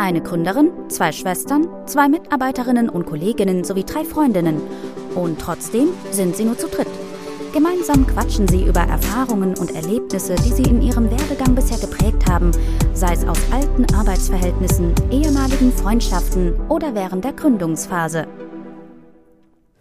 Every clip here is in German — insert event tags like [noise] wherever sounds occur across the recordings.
eine Gründerin, zwei Schwestern, zwei Mitarbeiterinnen und Kolleginnen sowie drei Freundinnen. Und trotzdem sind sie nur zu dritt. Gemeinsam quatschen sie über Erfahrungen und Erlebnisse, die sie in ihrem Werdegang bisher geprägt haben, sei es aus alten Arbeitsverhältnissen, ehemaligen Freundschaften oder während der Gründungsphase.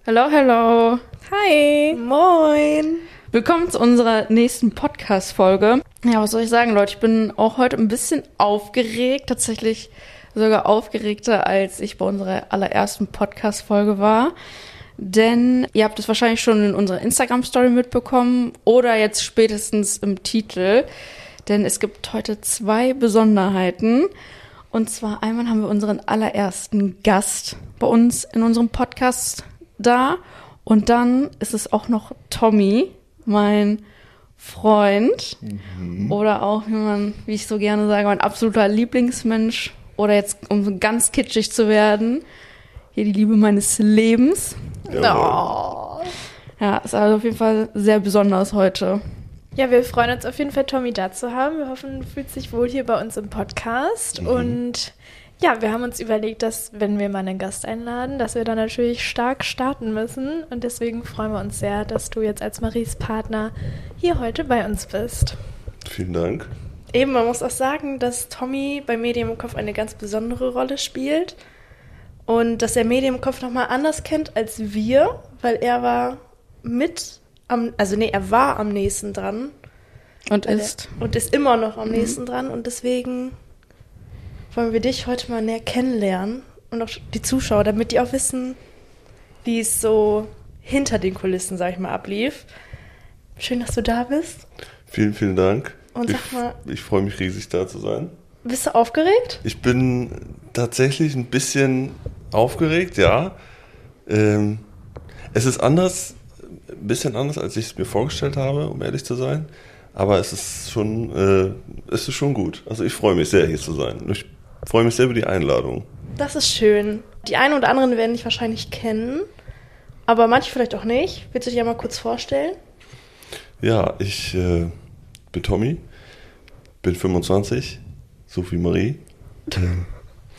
Hallo, hallo. Hi. Moin. Willkommen zu unserer nächsten Podcast-Folge. Ja, was soll ich sagen, Leute? Ich bin auch heute ein bisschen aufgeregt. Tatsächlich sogar aufgeregter, als ich bei unserer allerersten Podcast-Folge war. Denn ihr habt es wahrscheinlich schon in unserer Instagram-Story mitbekommen oder jetzt spätestens im Titel. Denn es gibt heute zwei Besonderheiten. Und zwar einmal haben wir unseren allerersten Gast bei uns in unserem Podcast da. Und dann ist es auch noch Tommy, mein Freund. Mhm. Oder auch, wie man, wie ich so gerne sage, mein absoluter Lieblingsmensch. Oder jetzt, um ganz kitschig zu werden, hier die Liebe meines Lebens. Oh. Ja, ist also auf jeden Fall sehr besonders heute. Ja, wir freuen uns auf jeden Fall, Tommy da zu haben. Wir hoffen, du fühlst dich wohl hier bei uns im Podcast. Mhm. Und ja, wir haben uns überlegt, dass wenn wir mal einen Gast einladen, dass wir dann natürlich stark starten müssen. Und deswegen freuen wir uns sehr, dass du jetzt als Maries Partner hier heute bei uns bist. Vielen Dank. Eben, man muss auch sagen, dass Tommy bei Medien im Kopf eine ganz besondere Rolle spielt. Und dass er Medien im Kopf nochmal anders kennt als wir, weil er war mit am, also nee, er war am nächsten dran. Und ist. Er, und ist immer noch am mhm. nächsten dran. Und deswegen wollen wir dich heute mal näher kennenlernen und auch die Zuschauer, damit die auch wissen, wie es so hinter den Kulissen, sag ich mal, ablief. Schön, dass du da bist. Vielen, vielen Dank. Und sag mal, ich, ich freue mich riesig, da zu sein. Bist du aufgeregt? Ich bin tatsächlich ein bisschen aufgeregt, ja. Ähm, es ist anders, ein bisschen anders, als ich es mir vorgestellt habe, um ehrlich zu sein. Aber es ist schon, äh, es ist schon gut. Also ich freue mich sehr, hier zu sein. Ich freue mich sehr über die Einladung. Das ist schön. Die einen oder anderen werden dich wahrscheinlich kennen, aber manche vielleicht auch nicht. Willst du dich ja mal kurz vorstellen? Ja, ich äh, bin Tommy, bin 25, Sophie Marie. Ähm,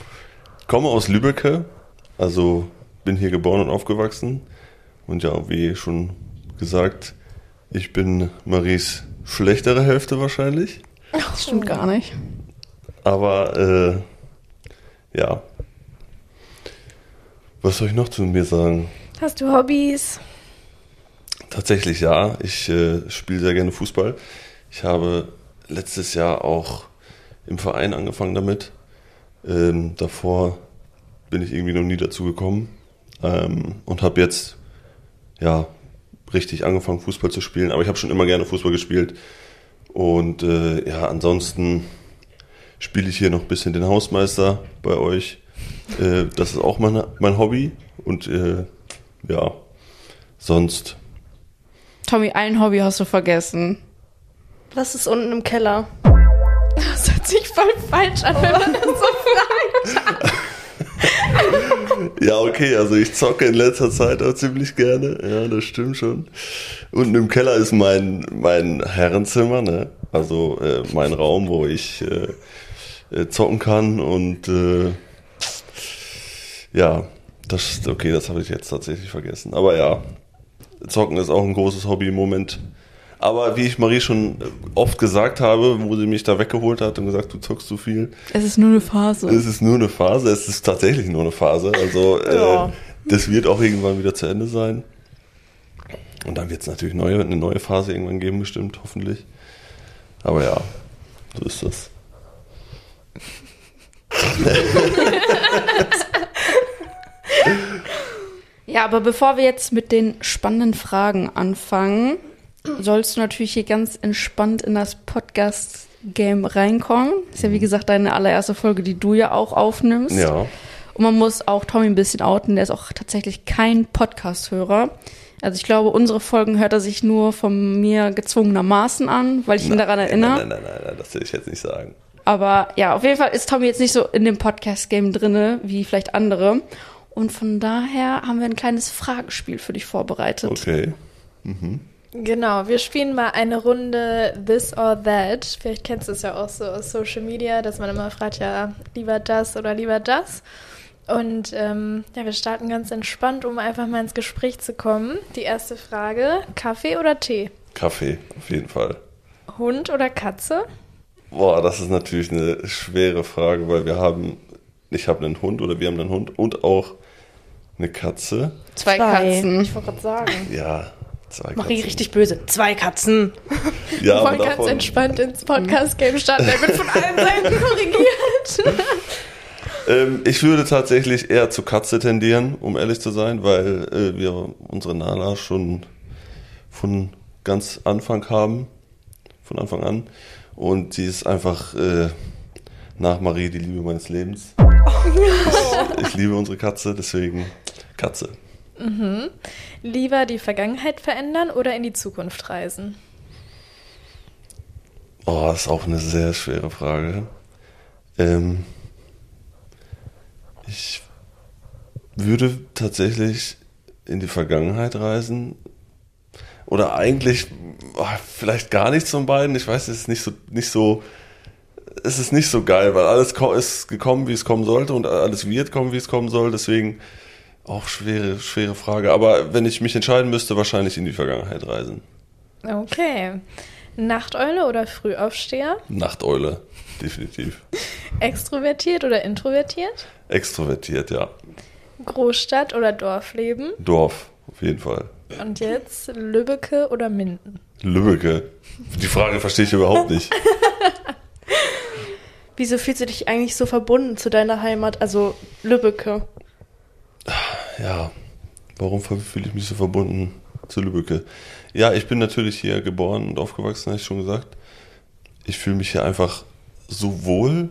[laughs] komme aus Lübbecke, also bin hier geboren und aufgewachsen. Und ja, wie schon gesagt, ich bin Maries schlechtere Hälfte wahrscheinlich. Das stimmt gar nicht. Aber äh, ja. Was soll ich noch zu mir sagen? Hast du Hobbys? Tatsächlich ja. Ich äh, spiele sehr gerne Fußball. Ich habe letztes Jahr auch im Verein angefangen damit. Ähm, davor bin ich irgendwie noch nie dazu gekommen ähm, und habe jetzt ja richtig angefangen Fußball zu spielen. Aber ich habe schon immer gerne Fußball gespielt und äh, ja ansonsten spiele ich hier noch ein bisschen den Hausmeister bei euch. Äh, das ist auch mein, mein Hobby. Und äh, ja, sonst. Tommy, ein Hobby hast du vergessen. Was ist unten im Keller? Das hört sich voll falsch an, wenn man das so fragt. ja, okay, also ich zocke in letzter Zeit auch ziemlich gerne. Ja, das stimmt schon. Unten im Keller ist mein, mein Herrenzimmer, ne? Also äh, mein Raum, wo ich äh, äh, zocken kann und äh, ja, das okay, das habe ich jetzt tatsächlich vergessen. Aber ja, zocken ist auch ein großes Hobby im Moment. Aber wie ich Marie schon oft gesagt habe, wo sie mich da weggeholt hat und gesagt, du zockst zu viel. Es ist nur eine Phase. Es ist nur eine Phase. Es ist tatsächlich nur eine Phase. Also ja. äh, das wird auch irgendwann wieder zu Ende sein. Und dann wird es natürlich neue, eine neue Phase irgendwann geben, bestimmt, hoffentlich. Aber ja, so ist das. [laughs] ja, aber bevor wir jetzt mit den spannenden Fragen anfangen, sollst du natürlich hier ganz entspannt in das Podcast-Game reinkommen. Ist ja wie gesagt deine allererste Folge, die du ja auch aufnimmst. Ja. Und man muss auch Tommy ein bisschen outen, der ist auch tatsächlich kein Podcast-Hörer. Also ich glaube, unsere Folgen hört er sich nur von mir gezwungenermaßen an, weil ich ihn daran erinnere. Nein, nein, nein, nein, das will ich jetzt nicht sagen. Aber ja, auf jeden Fall ist Tommy jetzt nicht so in dem Podcast-Game drinne, wie vielleicht andere. Und von daher haben wir ein kleines Fragespiel für dich vorbereitet. Okay. Mhm. Genau, wir spielen mal eine Runde This or That. Vielleicht kennst du es ja auch so aus Social Media, dass man immer fragt, ja, lieber das oder lieber das. Und ähm, ja, wir starten ganz entspannt, um einfach mal ins Gespräch zu kommen. Die erste Frage: Kaffee oder Tee? Kaffee, auf jeden Fall. Hund oder Katze? Boah, das ist natürlich eine schwere Frage, weil wir haben, ich habe einen Hund oder wir haben einen Hund und auch eine Katze. Zwei, Zwei. Katzen. Ich wollte gerade sagen. Ja, zwei Marie Katzen. richtig böse. Zwei Katzen. [laughs] Ja, wollen ganz davon, entspannt ins Podcast-Game starten. Er wird von allen [laughs] Seiten korrigiert. ähm, ich würde tatsächlich eher zu Katze tendieren, um ehrlich zu sein, weil äh, wir unsere Nala schon von ganz Anfang haben, von Anfang an. Und sie ist einfach äh, nach Marie die Liebe meines Lebens. ich, ich liebe unsere Katze, deswegen Katze. Lieber die Vergangenheit verändern oder in die Zukunft reisen? Oh, das ist auch eine sehr schwere Frage. Ähm, ich würde tatsächlich in die Vergangenheit reisen. Oder eigentlich oh, vielleicht gar nichts von beiden. Ich weiß, es ist nicht so, nicht so, es ist nicht so geil, weil alles ist gekommen, wie es kommen sollte und alles wird kommen, wie es kommen soll. Deswegen auch schwere, schwere Frage. Aber wenn ich mich entscheiden müsste, wahrscheinlich in die Vergangenheit reisen. Okay. Nachteule oder Frühaufsteher? Nachteule, definitiv. [laughs] Extrovertiert oder introvertiert? Extrovertiert, ja. Großstadt oder Dorfleben? Dorf, auf jeden Fall. Und jetzt Lübbecke oder Minden? Lübbecke. Die Frage verstehe ich überhaupt nicht. [laughs] Wieso fühlst du dich eigentlich so verbunden zu deiner Heimat, also Lübbecke? Ja, warum fühle ich mich so verbunden zu Lübbecke? Ja, ich bin natürlich hier geboren und aufgewachsen, habe ich schon gesagt. Ich fühle mich hier einfach so wohl,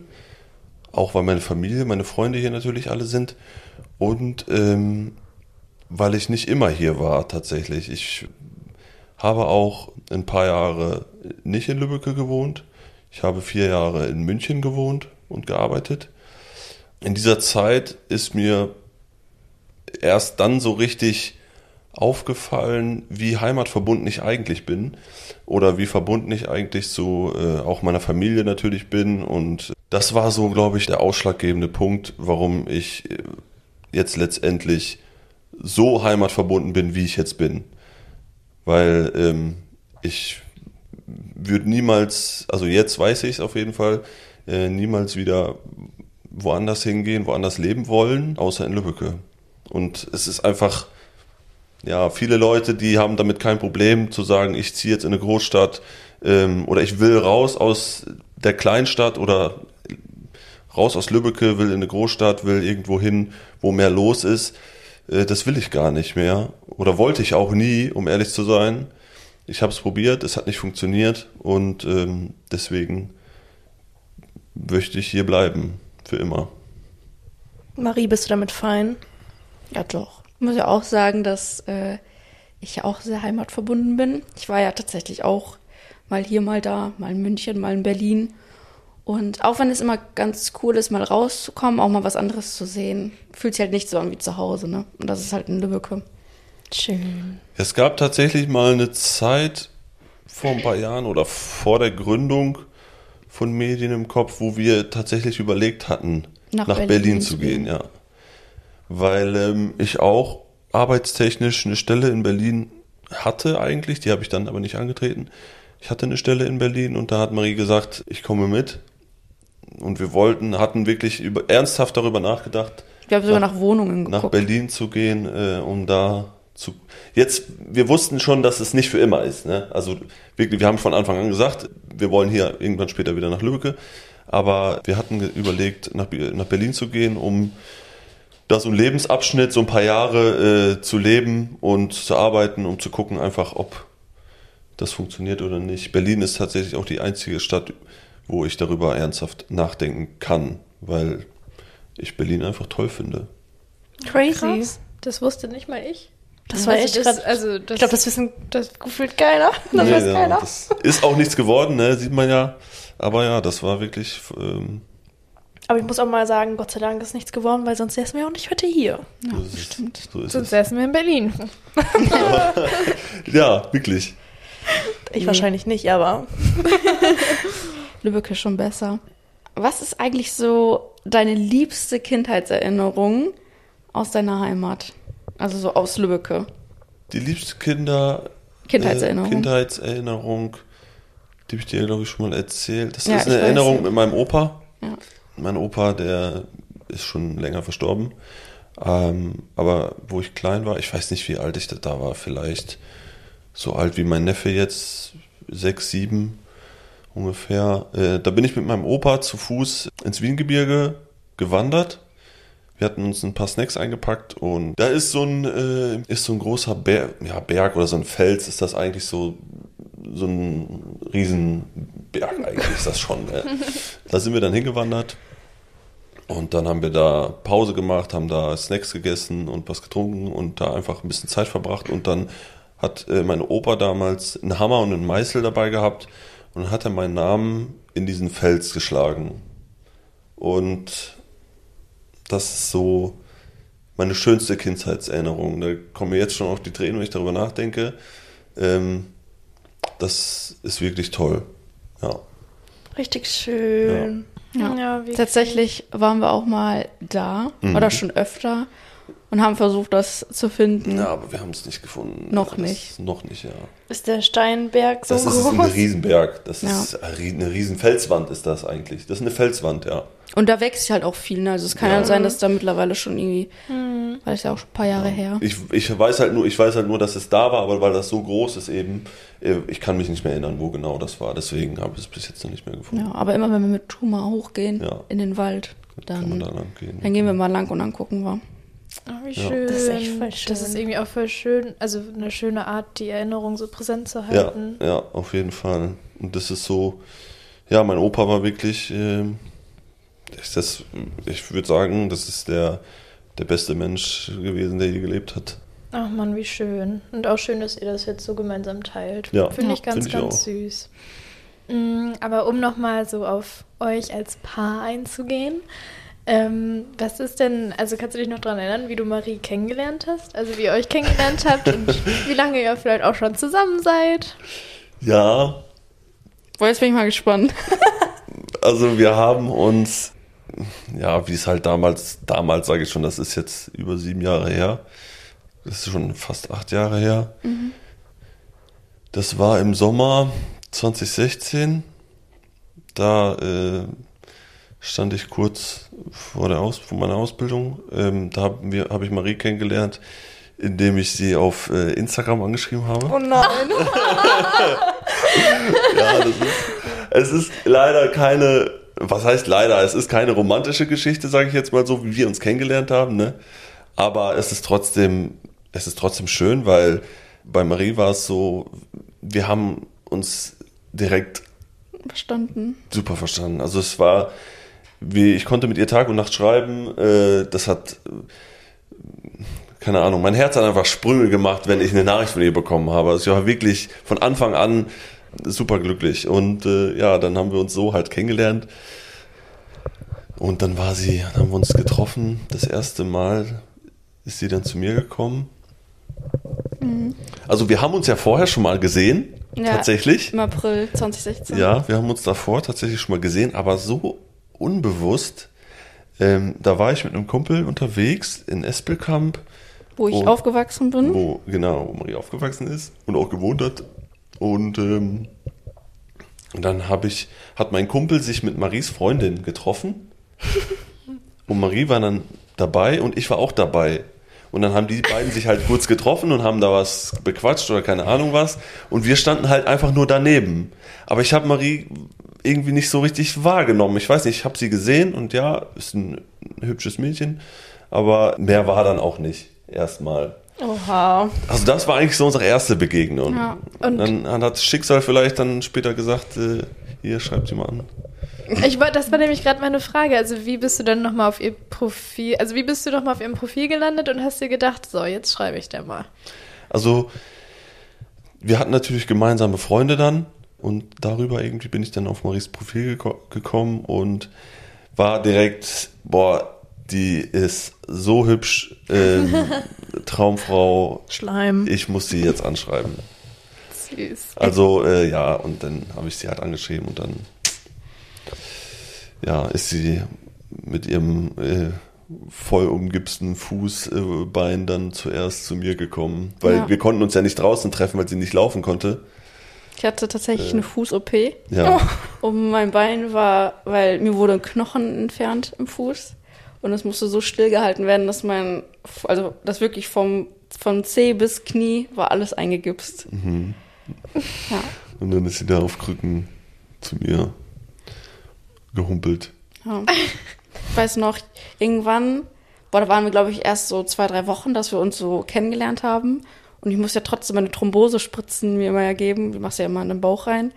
auch weil meine Familie, meine Freunde hier natürlich alle sind und ähm, weil ich nicht immer hier war tatsächlich. Ich habe auch ein paar Jahre nicht in Lübbecke gewohnt. Ich habe vier Jahre in München gewohnt und gearbeitet. In dieser Zeit ist mir erst dann so richtig aufgefallen, wie heimatverbunden ich eigentlich bin oder wie verbunden ich eigentlich zu äh, auch meiner Familie natürlich bin und das war so, glaube ich, der ausschlaggebende Punkt, warum ich äh, jetzt letztendlich so heimatverbunden bin, wie ich jetzt bin, weil ähm, ich würde niemals, also jetzt weiß ich es auf jeden Fall, äh, niemals wieder woanders hingehen, woanders leben wollen, außer in Lübbecke. Und es ist einfach, ja, viele Leute, die haben damit kein Problem zu sagen, ich ziehe jetzt in eine Großstadt ähm, oder ich will raus aus der Kleinstadt oder raus aus Lübbecke, will in eine Großstadt, will irgendwo hin, wo mehr los ist. Äh, das will ich gar nicht mehr oder wollte ich auch nie, um ehrlich zu sein. Ich habe es probiert, es hat nicht funktioniert und ähm, deswegen möchte ich hier bleiben, für immer. Marie, bist du damit fein? Ja, doch. Ich muss ja auch sagen, dass äh, ich ja auch sehr heimatverbunden bin. Ich war ja tatsächlich auch mal hier, mal da, mal in München, mal in Berlin. Und auch wenn es immer ganz cool ist, mal rauszukommen, auch mal was anderes zu sehen, fühlt sich halt nicht so an wie zu Hause, ne? Und das ist halt in Lübbecke. Schön. Es gab tatsächlich mal eine Zeit vor ein paar Jahren oder vor der Gründung von Medien im Kopf, wo wir tatsächlich überlegt hatten, Nach nach, Berlin Berlin, zu zu gehen, ja. Weil ähm, ich auch arbeitstechnisch eine Stelle in Berlin hatte eigentlich, die habe ich dann aber nicht angetreten. Ich hatte eine Stelle in Berlin und da hat Marie gesagt, ich komme mit. Und wir wollten, hatten wirklich über, ernsthaft darüber nachgedacht, Wir haben sogar nach, Wohnungen nach geguckt. Berlin zu gehen, äh, um da zu. Jetzt, wir wussten schon, dass es nicht für immer ist. Ne? Also wirklich, wir haben von Anfang an gesagt, wir wollen hier irgendwann später wieder nach Lübeck. Aber wir hatten überlegt, nach, nach Berlin zu gehen, um da so einen Lebensabschnitt, so ein paar Jahre äh, zu leben und zu arbeiten, um zu gucken einfach, ob das funktioniert oder nicht. Berlin ist tatsächlich auch die einzige Stadt, wo ich darüber ernsthaft nachdenken kann, weil ich Berlin einfach toll finde. Crazy. Krass. Das wusste nicht mal ich. Das war Also echt das- grad, also das- ich glaube, das wissen das gefühlt keiner. Das Nee, weiß ja, keiner. das ist auch nichts geworden, ne? sieht man ja. Aber ja, das war wirklich. Ähm, Aber ich muss auch mal sagen, Gott sei Dank ist nichts geworden, weil sonst säßen wir auch nicht heute hier. Ja, so ist es. stimmt. So ist Sonst es. säßen wir in Berlin. [laughs] Ja, wirklich. Ich Nee. wahrscheinlich nicht, aber [laughs] Lübeck ist schon besser. Was ist eigentlich so deine liebste Kindheitserinnerung aus deiner Heimat? Also so aus Lübbecke. Die liebste Kinder. Kindheitserinnerung. Äh, Kindheitserinnerung. Die habe ich dir, glaube ich, schon mal erzählt. Das Ja, ist eine Erinnerung ja. mit meinem Opa. Ja. Mein Opa, der ist schon länger verstorben. Ähm, aber wo ich klein war, ich weiß nicht, wie alt ich da war, vielleicht so alt wie mein Neffe jetzt, sechs, sieben ungefähr. Äh, da bin ich mit meinem Opa zu Fuß ins Wiengebirge gewandert. Wir hatten uns ein paar Snacks eingepackt und da ist so ein, äh, ist so ein großer Berg, ja, Berg oder so ein Fels, ist das eigentlich so, so ein Riesenberg eigentlich ist das schon. Ne? [laughs] Da sind wir dann hingewandert und dann haben wir da Pause gemacht, haben da Snacks gegessen und was getrunken und da einfach ein bisschen Zeit verbracht und dann hat äh, mein Opa damals einen Hammer und einen Meißel dabei gehabt und dann hat er meinen Namen in diesen Fels geschlagen. Und das ist so meine schönste Kindheitserinnerung. Da kommen mir jetzt schon auch die Tränen, wenn ich darüber nachdenke. Ähm, das ist wirklich toll. Ja. richtig schön. Ja. Ja, wie Tatsächlich waren wir auch mal da Mhm. oder schon öfter und haben versucht, das zu finden. ja, aber wir haben es nicht gefunden. Noch Ja, das- nicht. Noch nicht, ja. Ist der Steinberg so Das ist groß? ein Riesenberg. Das Ja. ist eine riesen Felswand ist das eigentlich. Das ist eine Felswand, ja. Und da wächst halt auch viel. Ne? Also es kann Ja. ja sein, dass da mittlerweile schon irgendwie, weil es ja auch schon ein paar Jahre her. Ich, ich weiß halt nur, ich weiß halt nur, dass es da war, aber weil das so groß ist eben, äh, ich kann mich nicht mehr erinnern, wo genau das war. Deswegen habe ich es bis jetzt noch nicht mehr gefunden. Ja, aber immer wenn wir mit Tuma hochgehen Ja. in den Wald, Kann man dann, da lang gehen. dann gehen wir mal lang und dann gucken wir. Oh, wie Ja. schön. Das ist echt voll schön. Das ist irgendwie auch voll schön, also eine schöne Art, die Erinnerung so präsent zu Ja, halten. ja, auf jeden Fall. Und das ist so, ja, mein Opa war wirklich, ist das, ich würde sagen, das ist der, der beste Mensch gewesen, der je gelebt hat. Ach man, wie schön. Und auch schön, dass ihr das jetzt so gemeinsam teilt. Ja, Finde Ja, ich ganz, find ich ganz auch. süß. Mm, Aber um nochmal so auf euch als Paar einzugehen, ähm, was ist denn, also kannst du dich noch daran erinnern, wie du Marie kennengelernt hast? Also wie ihr euch kennengelernt habt und [laughs] wie lange ihr vielleicht auch schon zusammen seid? Ja, Boah, jetzt bin ich mal gespannt. [laughs] also wir haben uns, ja, wie es halt damals, damals sage ich schon, das ist jetzt über sieben Jahre her. Das ist schon fast acht Jahre her. Das war im Sommer 2016. Da äh, stand ich kurz vor, der Aus vor meiner Ausbildung. Ähm, da habe hab ich Marie kennengelernt, indem ich sie auf äh, Instagram angeschrieben habe. Oh nein. [laughs] Ja, das ist, es ist leider keine, was heißt leider, es ist keine romantische Geschichte, sage ich jetzt mal so, wie wir uns kennengelernt haben, ne? Aber es ist trotzdem, es ist trotzdem schön, weil bei Marie war es so, wir haben uns direkt Verstanden. super verstanden. Also es war, wie ich konnte mit ihr Tag und Nacht schreiben. Äh, das hat, keine Ahnung, mein Herz hat einfach Sprünge gemacht, wenn ich eine Nachricht von ihr bekommen habe. Also ich war wirklich von Anfang an super glücklich. Und äh, ja, dann haben wir uns so halt kennengelernt. Und dann war sie, dann haben wir uns getroffen. Das erste Mal ist sie dann zu mir gekommen. Also wir haben uns ja vorher schon mal gesehen, Ja. tatsächlich. Im April 2016. Ja, wir haben uns davor tatsächlich schon mal gesehen, aber so unbewusst. Ähm, da war ich mit einem Kumpel unterwegs in Espelkamp, Wo ich Oh. aufgewachsen bin. wo genau wo Marie aufgewachsen ist und auch gewohnt hat. Und, ähm, und dann habe ich, hat mein Kumpel sich mit Maries Freundin getroffen. und Marie war dann dabei und ich war auch dabei. Und dann haben die beiden sich halt kurz getroffen und haben da was bequatscht oder keine Ahnung was. Und wir standen halt einfach nur daneben. Aber ich habe Marie irgendwie nicht so richtig wahrgenommen. Ich weiß nicht, ich habe sie gesehen und ja, ist ein hübsches Mädchen. Aber mehr war dann auch nicht. Erstmal. Oha. Also das war eigentlich so unsere erste Begegnung. Ja, und- dann, dann hat das Schicksal vielleicht dann später gesagt, äh, hier schreibt sie mal an. Ich wollte, das war nämlich gerade meine Frage. Also wie bist du dann nochmal auf ihr Profil, also wie bist du nochmal auf ihrem Profil gelandet und hast dir gedacht, so, jetzt schreibe ich der mal. Also wir hatten natürlich gemeinsame Freunde dann und darüber irgendwie bin ich dann auf Maries Profil geko gekommen und war direkt, boah, die ist so hübsch, ähm, [laughs] Traumfrau, Schleim. ich muss sie jetzt anschreiben. Süß. Also, äh, ja, und dann habe ich sie halt angeschrieben und dann, ja, ist sie mit ihrem äh, voll umgipsten Fußbein dann zuerst zu mir gekommen, weil Ja. wir konnten uns ja nicht draußen treffen, weil sie nicht laufen konnte. Ich hatte tatsächlich Äh. eine Fuß-OP. Ja, [laughs] Und mein Bein war, weil mir wurde ein Knochen entfernt im Fuß. Und es musste so stillgehalten werden, dass mein, also das wirklich vom, von Zeh bis Knie war alles eingegipst. Ja, und dann ist sie da auf Krücken zu mir gehumpelt. ja. Ich weiß noch, irgendwann, boah, da waren wir, glaube ich, erst so zwei, drei Wochen, dass wir uns so kennengelernt haben. Und ich musste ja trotzdem meine Thrombosespritzen mir immer ja geben. Die machst du ja immer in den Bauch rein.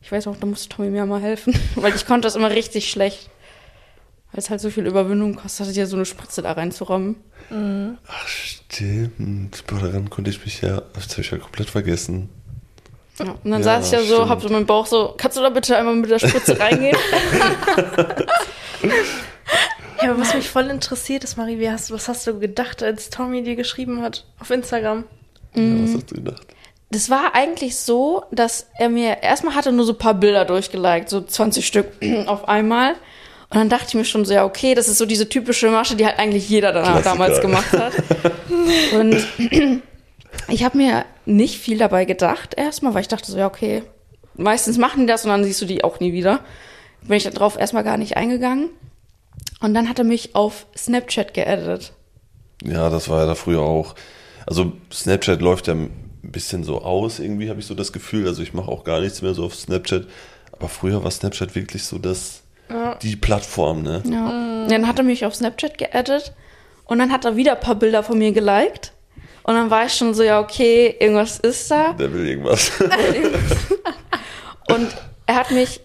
Ich weiß noch, da musste Tommy mir mal helfen, [laughs] weil ich konnte das immer richtig schlecht. Weil es halt so viel Überwindung kostet, dir so eine Spritze da reinzurammen. Ach, stimmt. Boah, daran konnte ich mich ja, das habe ich ja komplett vergessen. Ja, und dann Ja, saß ich ja so, stimmt. hab so meinen Bauch so, kannst du da bitte einmal mit der Spritze [laughs] reingehen? [laughs] Ja, aber was mich voll interessiert ist, Marie, wie hast, was hast du gedacht, als Tommy dir geschrieben hat auf Instagram? Ja, Mhm. was hast du gedacht? Das war eigentlich so, dass er mir, erstmal hatte nur so ein paar Bilder durchgeliked, so 20 Stück [clears throat] auf einmal. Und dann dachte ich mir schon so, ja, okay, das ist so diese typische Masche, die halt eigentlich jeder Klassiker. damals gemacht hat. [laughs] Und [clears throat] ich habe mir nicht viel dabei gedacht erstmal, weil ich dachte so, ja, okay, meistens machen die das und dann siehst du die auch nie wieder. Bin ich darauf erstmal gar nicht eingegangen. Und dann hat er mich auf Snapchat geaddet. Ja, das war ja da früher auch. Also Snapchat läuft ja ein bisschen so aus, irgendwie habe ich so das Gefühl. Also ich mache auch gar nichts mehr so auf Snapchat. Aber früher war Snapchat wirklich so das, die Plattform, ne? Ja. Dann hat er mich auf Snapchat geaddet und dann hat er wieder ein paar Bilder von mir geliked. Und dann war ich schon so, ja, okay, irgendwas ist da. Der will irgendwas. [laughs] Und er hat mich,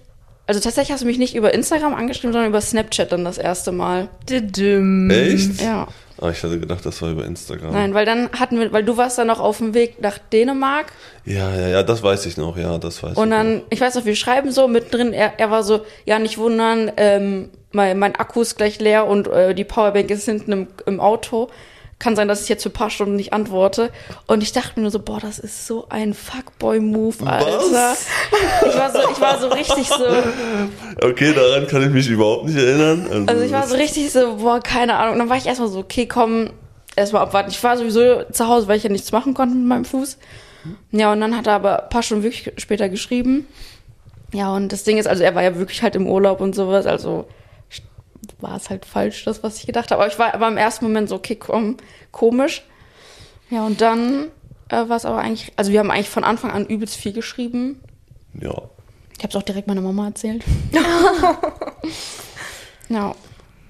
also tatsächlich hast du mich nicht über Instagram angeschrieben, sondern über Snapchat dann das erste Mal. Didim. Echt? Ja. Ah, ich hatte gedacht, das war über Instagram. Nein, weil dann hatten wir, weil du warst dann noch auf dem Weg nach Dänemark Ja, ja, ja, das weiß ich noch, ja, das weiß und ich dann, noch. ich weiß noch, wir schreiben so mittendrin, er, er war so, ja, nicht wundern, ähm, mein, mein Akku ist gleich leer und äh, die Powerbank ist hinten im, im Auto. Kann sein, dass ich jetzt für ein paar Stunden nicht antworte. Und ich dachte mir nur so, boah, das ist so ein Fuckboy-Move, Alter. Was? Ich war so, ich war so richtig so, Okay, daran kann ich mich überhaupt nicht erinnern. also ich war so richtig so, boah, keine Ahnung. Und dann war ich erstmal so, okay, komm, erstmal abwarten. Ich war sowieso zu Hause, weil ich ja nichts machen konnte mit meinem Fuß. Ja, und dann hat er aber ein paar Stunden wirklich später geschrieben. Ja, und das Ding ist, also er war ja wirklich halt im Urlaub und sowas, also war es halt falsch, das, was ich gedacht habe. Aber ich war aber im ersten Moment so, okay, komm, komisch. Ja, und dann äh, war es aber eigentlich, also wir haben eigentlich von Anfang an übelst viel geschrieben. Ja. Ich habe es auch direkt meiner Mama erzählt. [laughs] ja,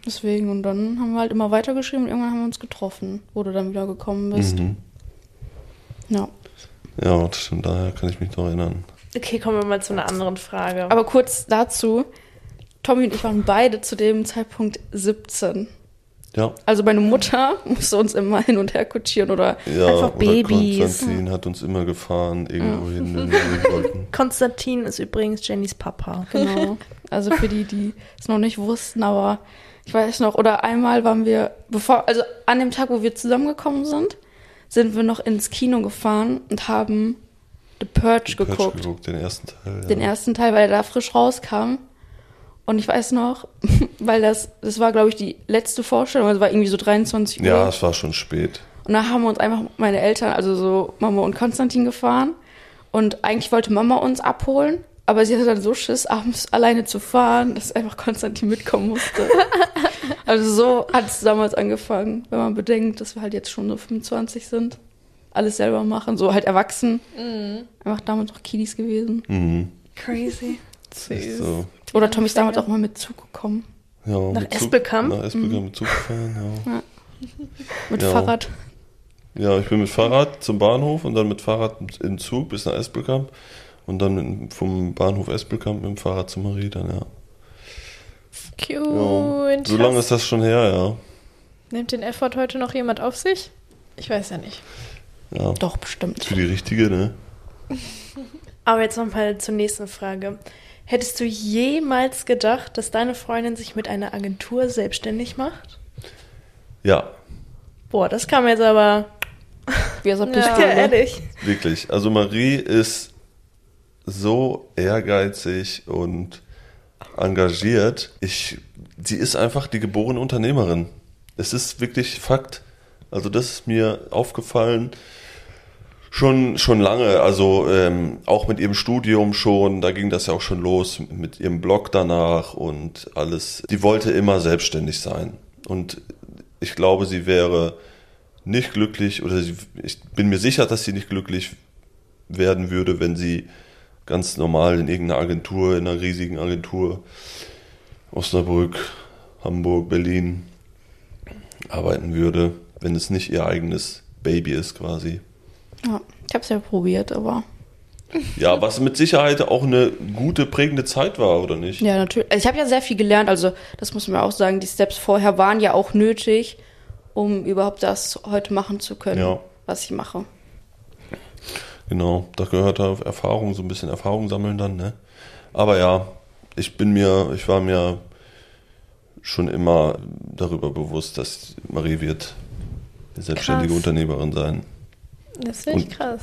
deswegen. Und dann haben wir halt immer weitergeschrieben und irgendwann haben wir uns getroffen, wo du dann wieder gekommen bist. Mhm. Ja. Ja, das stimmt, daher kann ich mich noch erinnern. Okay, kommen wir mal zu einer anderen Frage. Aber kurz dazu, Tommy und ich waren beide zu dem Zeitpunkt 17. Ja. Also meine Mutter [laughs] musste uns immer hin und her kutschieren oder Ja, Einfach oder Babys. Konstantin hat uns immer gefahren, irgendwo hin, wenn wir [laughs] wollten. Konstantin ist übrigens Jennys Papa. Genau. Also für die, die es noch nicht wussten, aber ich weiß noch, oder einmal waren wir, bevor, also an dem Tag, wo wir zusammengekommen sind, sind wir noch ins Kino gefahren und haben The Purge Purge geguckt. geguckt, den ersten Teil. Den ja. ersten Teil, weil er da frisch rauskam. Und ich weiß noch, [laughs] weil das, das war, glaube ich, die letzte Vorstellung, also war irgendwie so 23 Uhr. Ja, es war schon spät. Und da haben wir uns einfach meine Eltern, also so Mama und Konstantin gefahren. Und eigentlich wollte Mama uns abholen, aber sie hatte dann so Schiss, abends alleine zu fahren, dass einfach Konstantin mitkommen musste. [laughs] also so hat es damals angefangen, wenn man bedenkt, dass wir halt jetzt schon so 25 sind. Alles selber machen, so halt erwachsen. Einfach damals noch Kiddies gewesen. Mhm. Crazy. Echt so. Oder Tommy ist damals auch mal mit Zug gekommen. Ja, Nach mit Zug- Espelkamp? Nach Espelkamp mit Zug gefahren, ja. [laughs] Mit Ja. Fahrrad. Ja, ich bin mit Fahrrad zum Bahnhof und dann mit Fahrrad in Zug bis nach Espelkamp und dann mit, vom Bahnhof Espelkamp mit dem Fahrrad zu Marie dann, ja. ja. Cute. So lange ist das schon her, ja. Nimmt den Effort heute noch jemand auf sich? Ich weiß ja nicht. Ja. Doch, bestimmt. Für die richtige, ne? [laughs] Aber jetzt nochmal zur nächsten Frage. Hättest du jemals gedacht, dass deine Freundin sich mit einer Agentur selbstständig macht? Ja. Boah, das kam jetzt aber. wie er Ja, ja, ehrlich. Wirklich. Also Marie ist so ehrgeizig und engagiert. Ich, sie ist einfach die geborene Unternehmerin. Es ist wirklich Fakt. Also das ist mir aufgefallen schon schon lange. Also ähm, auch mit ihrem Studium schon. Da ging das ja auch schon los mit ihrem Blog danach und alles. Die wollte immer selbstständig sein und ich glaube, sie wäre nicht glücklich oder sie, ich bin mir sicher, dass sie nicht glücklich werden würde, wenn sie ganz normal in irgendeiner Agentur, in einer riesigen Agentur, Osnabrück, Hamburg, Berlin arbeiten würde, wenn es nicht ihr eigenes Baby ist quasi. Ja. Ich habe es ja probiert, aber Ja, was mit Sicherheit auch eine gute, prägende Zeit war, oder nicht? ja, natürlich. Also ich habe ja sehr viel gelernt, also das muss man auch sagen. Die Steps vorher waren ja auch nötig, um überhaupt das heute machen zu können, Ja. was ich mache. Genau, da gehört da Erfahrung, so ein bisschen Erfahrung sammeln dann, ne? Aber ja, ich bin mir, ich war mir schon immer darüber bewusst, dass Marie wird eine selbstständige Krass. Unternehmerin sein. Das finde ich Und- krass.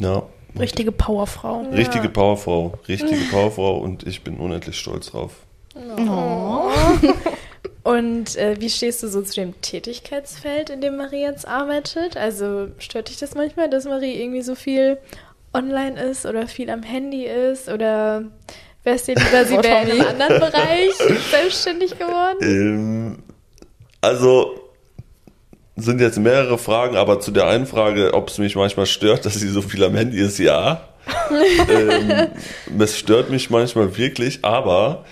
Ja. Richtige Powerfrau. Richtige Powerfrau, richtige [laughs] Powerfrau und ich bin unendlich stolz drauf. Und äh, wie stehst du so zu dem Tätigkeitsfeld, in dem Marie jetzt arbeitet? Also stört dich das manchmal, dass Marie irgendwie so viel online ist oder viel am Handy ist? Oder wär's dir lieber, sie Oh, wäre in einem [laughs] anderen Bereich selbstständig geworden? Ähm, also sind jetzt mehrere Fragen, aber zu der einen Frage, ob es mich manchmal stört, [laughs] dass sie so viel am Handy ist, ja. [laughs] ähm, es stört mich manchmal wirklich, aber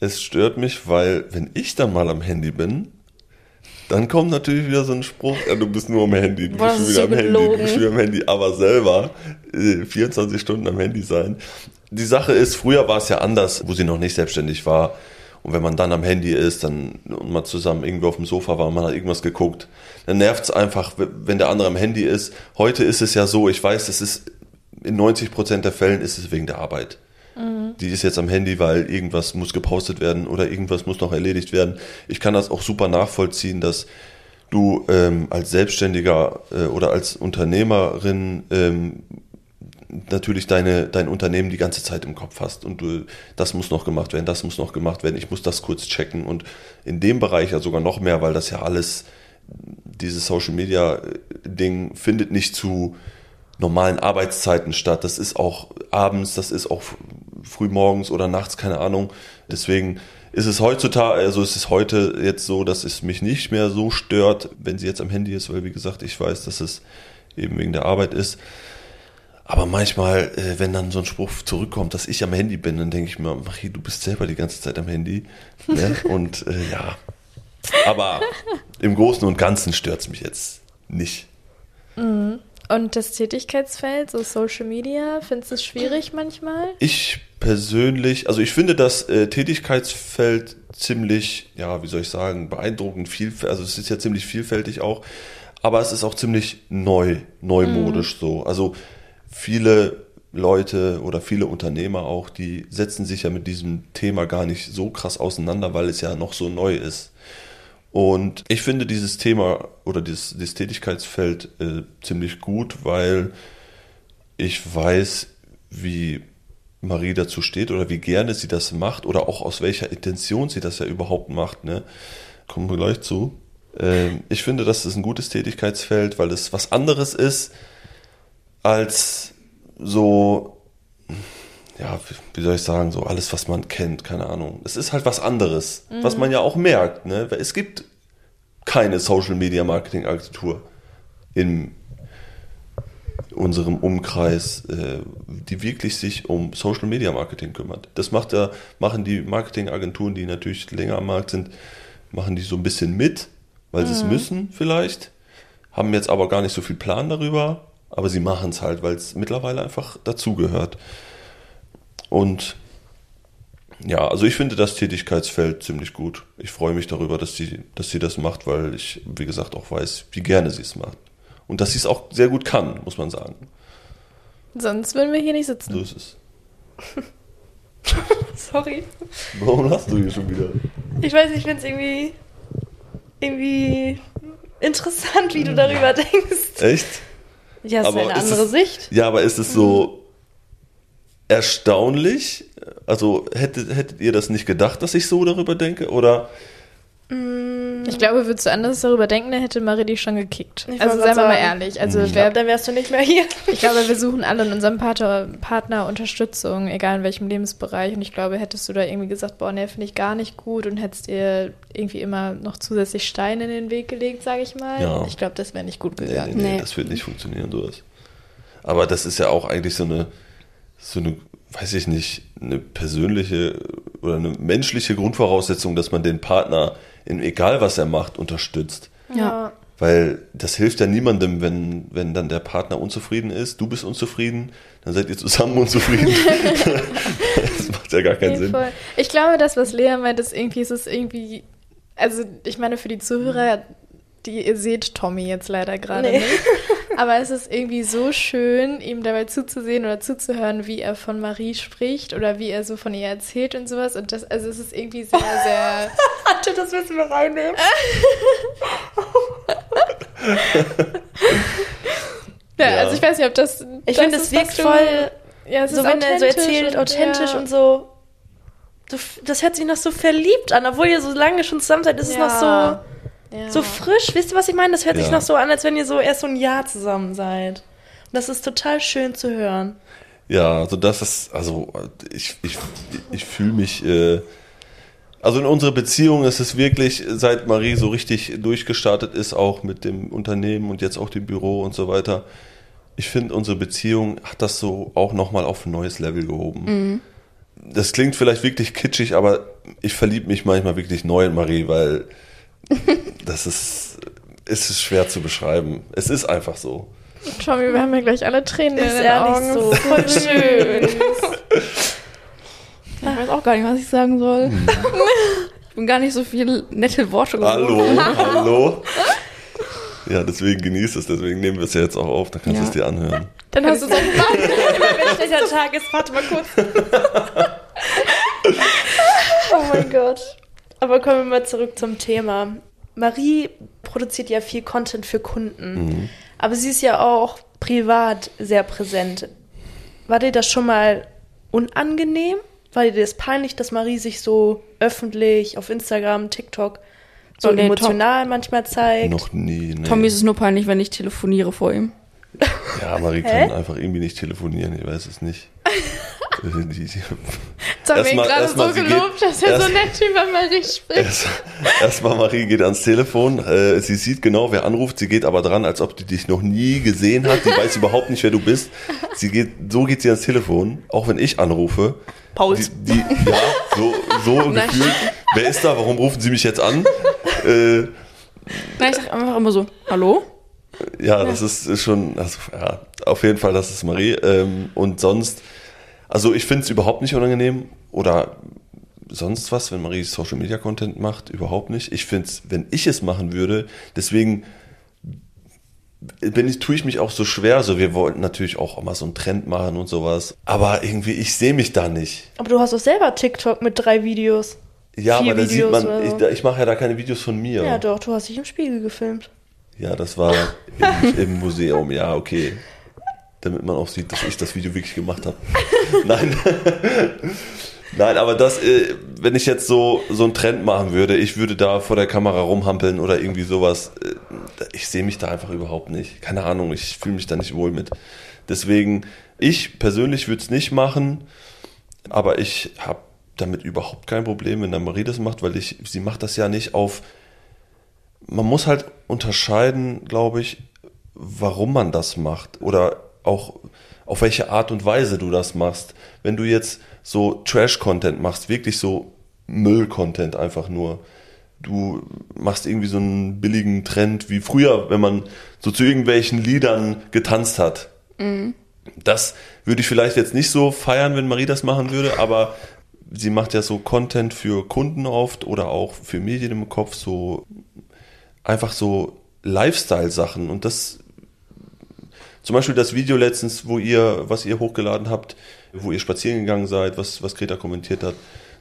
es stört mich, weil wenn ich dann mal am Handy bin, dann kommt natürlich wieder so ein Spruch, ja, du bist nur am Handy, du Boah, bist wieder am Handy, du bist wieder am Handy, aber selber äh, 24 Stunden am Handy sein. Die Sache ist, früher war es ja anders, wo sie noch nicht selbstständig war. Und wenn man dann am Handy ist, dann und man zusammen irgendwo auf dem Sofa war und man hat irgendwas geguckt, dann nervt es einfach, wenn der andere am Handy ist. Heute ist es ja so, ich weiß, es ist in 90 Prozent der Fällen ist es wegen der Arbeit. Die ist jetzt am Handy, weil irgendwas muss gepostet werden oder irgendwas muss noch erledigt werden. Ich kann das auch super nachvollziehen, dass du ähm, als Selbstständiger äh, oder als Unternehmerin ähm, natürlich deine, dein Unternehmen die ganze Zeit im Kopf hast und du, das muss noch gemacht werden, das muss noch gemacht werden, ich muss das kurz checken und in dem Bereich ja sogar noch mehr, weil das ja alles, dieses Social Media äh, Ding findet nicht zu normalen Arbeitszeiten statt. Das ist auch abends, das ist auch früh morgens oder nachts, keine Ahnung. Deswegen ist es heutzutage, also es ist heute jetzt so, dass es mich nicht mehr so stört, wenn sie jetzt am Handy ist, weil wie gesagt, ich weiß, dass es eben wegen der Arbeit ist. Aber manchmal, äh, wenn dann so ein Spruch zurückkommt, dass ich am Handy bin, dann denke ich mir, Marie, du bist selber die ganze Zeit am Handy. Ne? [laughs] Und äh, ja. Aber im Großen und Ganzen stört es mich jetzt nicht. Und das Tätigkeitsfeld, so Social Media, findest du es schwierig manchmal? Ich persönlich, also ich finde das äh, Tätigkeitsfeld ziemlich, ja, wie soll ich sagen, beeindruckend viel, also es ist ja ziemlich vielfältig auch, aber es ist auch ziemlich neu, neumodisch so. Also viele Leute oder viele Unternehmer auch, die setzen sich ja mit diesem Thema gar nicht so krass auseinander, weil es ja noch so neu ist. Und ich finde dieses Thema oder dieses, dieses Tätigkeitsfeld äh, ziemlich gut, weil ich weiß, wie Marie dazu steht oder wie gerne sie das macht oder auch aus welcher Intention sie das ja überhaupt macht. Ne? Kommen wir gleich zu. Ähm, ich finde, das ist ein gutes Tätigkeitsfeld, weil es was anderes ist als so, ja, wie soll ich sagen, so alles, was man kennt, keine Ahnung. Es ist halt was anderes, was man ja auch merkt. Ne? Es gibt keine Social Media Marketing Agentur in unserem Umkreis, äh, die wirklich sich um Social Media Marketing kümmert. Das macht ja, machen die Marketingagenturen, die natürlich länger am Markt sind, machen die so ein bisschen mit, weil sie es müssen vielleicht, haben jetzt aber gar nicht so viel Plan darüber, aber sie machen es halt, weil es mittlerweile einfach dazugehört. Und ja, also ich finde das Tätigkeitsfeld ziemlich gut. Ich freue mich darüber, dass sie, dass sie das macht, weil ich, wie gesagt, auch weiß, wie gerne sie es macht. Und dass sie es auch sehr gut kann, muss man sagen. Sonst würden wir hier nicht sitzen. So ist es. [laughs] Sorry. Warum hast du hier schon wieder? Ich weiß nicht, ich finde es irgendwie, irgendwie interessant, wie du darüber [laughs] denkst. Echt? Ja, ist Aber eine ist andere es- Sicht. Ja, aber ist es so erstaunlich? Also hättet, hättet ihr das nicht gedacht, dass ich so darüber denke? Oder Ich glaube, würdest du anders darüber denken, dann hätte Marie dich schon gekickt. Ich also seien wir mal ehrlich. Also Ich wer, Dann wärst du nicht mehr hier. ich glaube, wir suchen alle in unserem Partner, Partner Unterstützung, egal in welchem Lebensbereich. Und ich glaube, hättest du da irgendwie gesagt, boah, nee, finde ich gar nicht gut und hättest dir irgendwie immer noch zusätzlich Steine in den Weg gelegt, sage ich mal. Ja. Ich glaube, das wäre nicht gut nee, nee, gegangen. nee, Nee. das wird nicht funktionieren, sowas. Aber das ist ja auch eigentlich so eine, so eine, weiß ich nicht, eine persönliche oder eine menschliche Grundvoraussetzung, dass man den Partner in egal was er macht unterstützt. Ja. Weil das hilft ja niemandem, wenn, wenn dann der Partner unzufrieden ist, du bist unzufrieden, dann seid ihr zusammen unzufrieden. [laughs] das macht ja gar keinen Nee, Sinn. voll. Ich glaube, das, was Lea meint, ist irgendwie, ist es irgendwie, also ich meine, für die Zuhörer, die ihr seht Tommy jetzt leider gerade Nee. nicht, aber es ist irgendwie so schön, ihm dabei zuzusehen oder zuzuhören, wie er von Marie spricht oder wie er so von ihr erzählt und sowas. Und das, also es ist irgendwie sehr, sehr. [laughs] Hatte, das müssen wir reinnehmen. Ja, [laughs] Ja. also ich weiß nicht, ob das. Ich das finde, es ist, wirkt voll, Ja, es so ist wenn er so erzählt, authentisch ja. und so. Das hört sich noch so verliebt an, obwohl ihr so lange schon zusammen seid, ist es noch so, Ja. so frisch. Wisst ihr, was ich meine? Das hört sich Ja. noch so an, als wenn ihr so erst so ein Jahr zusammen seid. Und das ist total schön zu hören. Ja, also das ist, also ich, ich, ich fühle mich, äh, also in unserer Beziehung ist es wirklich, seit Marie so richtig durchgestartet ist, auch mit dem Unternehmen und jetzt auch dem Büro und so weiter. Ich finde, unsere Beziehung hat das so auch nochmal auf ein neues Level gehoben. Das klingt vielleicht wirklich kitschig, aber ich verliebe mich manchmal wirklich neu in Marie, weil [laughs] das ist, es ist schwer zu beschreiben. Es ist einfach so. Tommy, wir haben ja gleich alle Tränen Ist in den ehrlich Augen. so. [laughs] Voll schön. [laughs] Ich weiß auch gar nicht, was ich sagen soll. ich bin gar nicht so viele nette Worte Hallo, gewohnt. hallo. Ja, deswegen genieß es, deswegen nehmen wir es ja jetzt auch auf, dann kannst du Ja. es dir anhören. Dann hast du so Wenn schlechter Tag ist, warte mal kurz. oh mein Gott. Aber kommen wir mal zurück zum Thema. Marie produziert ja viel Content für Kunden, aber sie ist ja auch privat sehr präsent. War dir das schon mal unangenehm? War dir das peinlich, dass Marie sich so öffentlich auf Instagram, TikTok so Oh, nee, emotional manchmal zeigt? Noch nie. Nee. Tommy ist es nur peinlich, wenn ich telefoniere vor ihm. Ja, Marie kann einfach irgendwie nicht telefonieren, ich weiß es nicht. [laughs] Jetzt haben wir ihn gerade so gelobt, geht- dass er so erst- nett über Marie spricht. erst, erstmal Marie geht ans Telefon, äh, sie sieht genau, wer anruft, sie geht aber dran, als ob die dich noch nie gesehen hat, sie weiß überhaupt nicht, wer du bist. Sie geht, so geht sie ans Telefon, auch wenn ich anrufe. Pauls. Die, die, ja, so, so [laughs] gefühlt. Wer ist da? Warum rufen Sie mich jetzt an? Äh, Nein, ich sag einfach immer so, hallo? Ja, das ist, ist schon, also, ja, auf jeden Fall, das ist Marie. Ähm, und sonst, also ich finde es überhaupt nicht unangenehm oder sonst was, wenn Marie Social Media Content macht, überhaupt nicht. Ich finde es, wenn ich es machen würde, deswegen bin ich, tue ich mich auch so schwer. Also wir wollten natürlich auch mal so einen Trend machen und sowas. Aber irgendwie, ich sehe mich da nicht. Aber du hast doch selber TikTok mit drei Videos. Ja, aber da sieht man, so. ich, ich mache ja da keine Videos von mir. Ja, doch, du hast dich im Spiegel gefilmt. Ja, das war im, im Museum, ja, okay. Damit man auch sieht, dass ich das Video wirklich gemacht habe. [laughs] Nein. [laughs] Nein, aber das, äh, wenn ich jetzt so, so einen Trend machen würde, ich würde da vor der Kamera rumhampeln oder irgendwie sowas, äh, ich sehe mich da einfach überhaupt nicht. Keine Ahnung, ich fühle mich da nicht wohl mit. Deswegen, ich persönlich würde es nicht machen, aber ich habe damit überhaupt kein Problem, wenn der Marie das macht, weil ich, sie macht das ja nicht auf, man muss halt unterscheiden, glaube ich, warum man das macht oder auch auf welche Art und Weise du das machst. Wenn du jetzt so Trash-Content machst, wirklich so Müll-Content einfach nur, du machst irgendwie so einen billigen Trend wie früher, wenn man so zu irgendwelchen Liedern getanzt hat. Das würde ich vielleicht jetzt nicht so feiern, wenn Marie das machen würde, aber sie macht ja so Content für Kunden oft oder auch für Medien im Kopf, so einfach so Lifestyle-Sachen und das zum Beispiel das Video letztens, wo ihr, was ihr hochgeladen habt, wo ihr spazieren gegangen seid, was, was Greta kommentiert hat.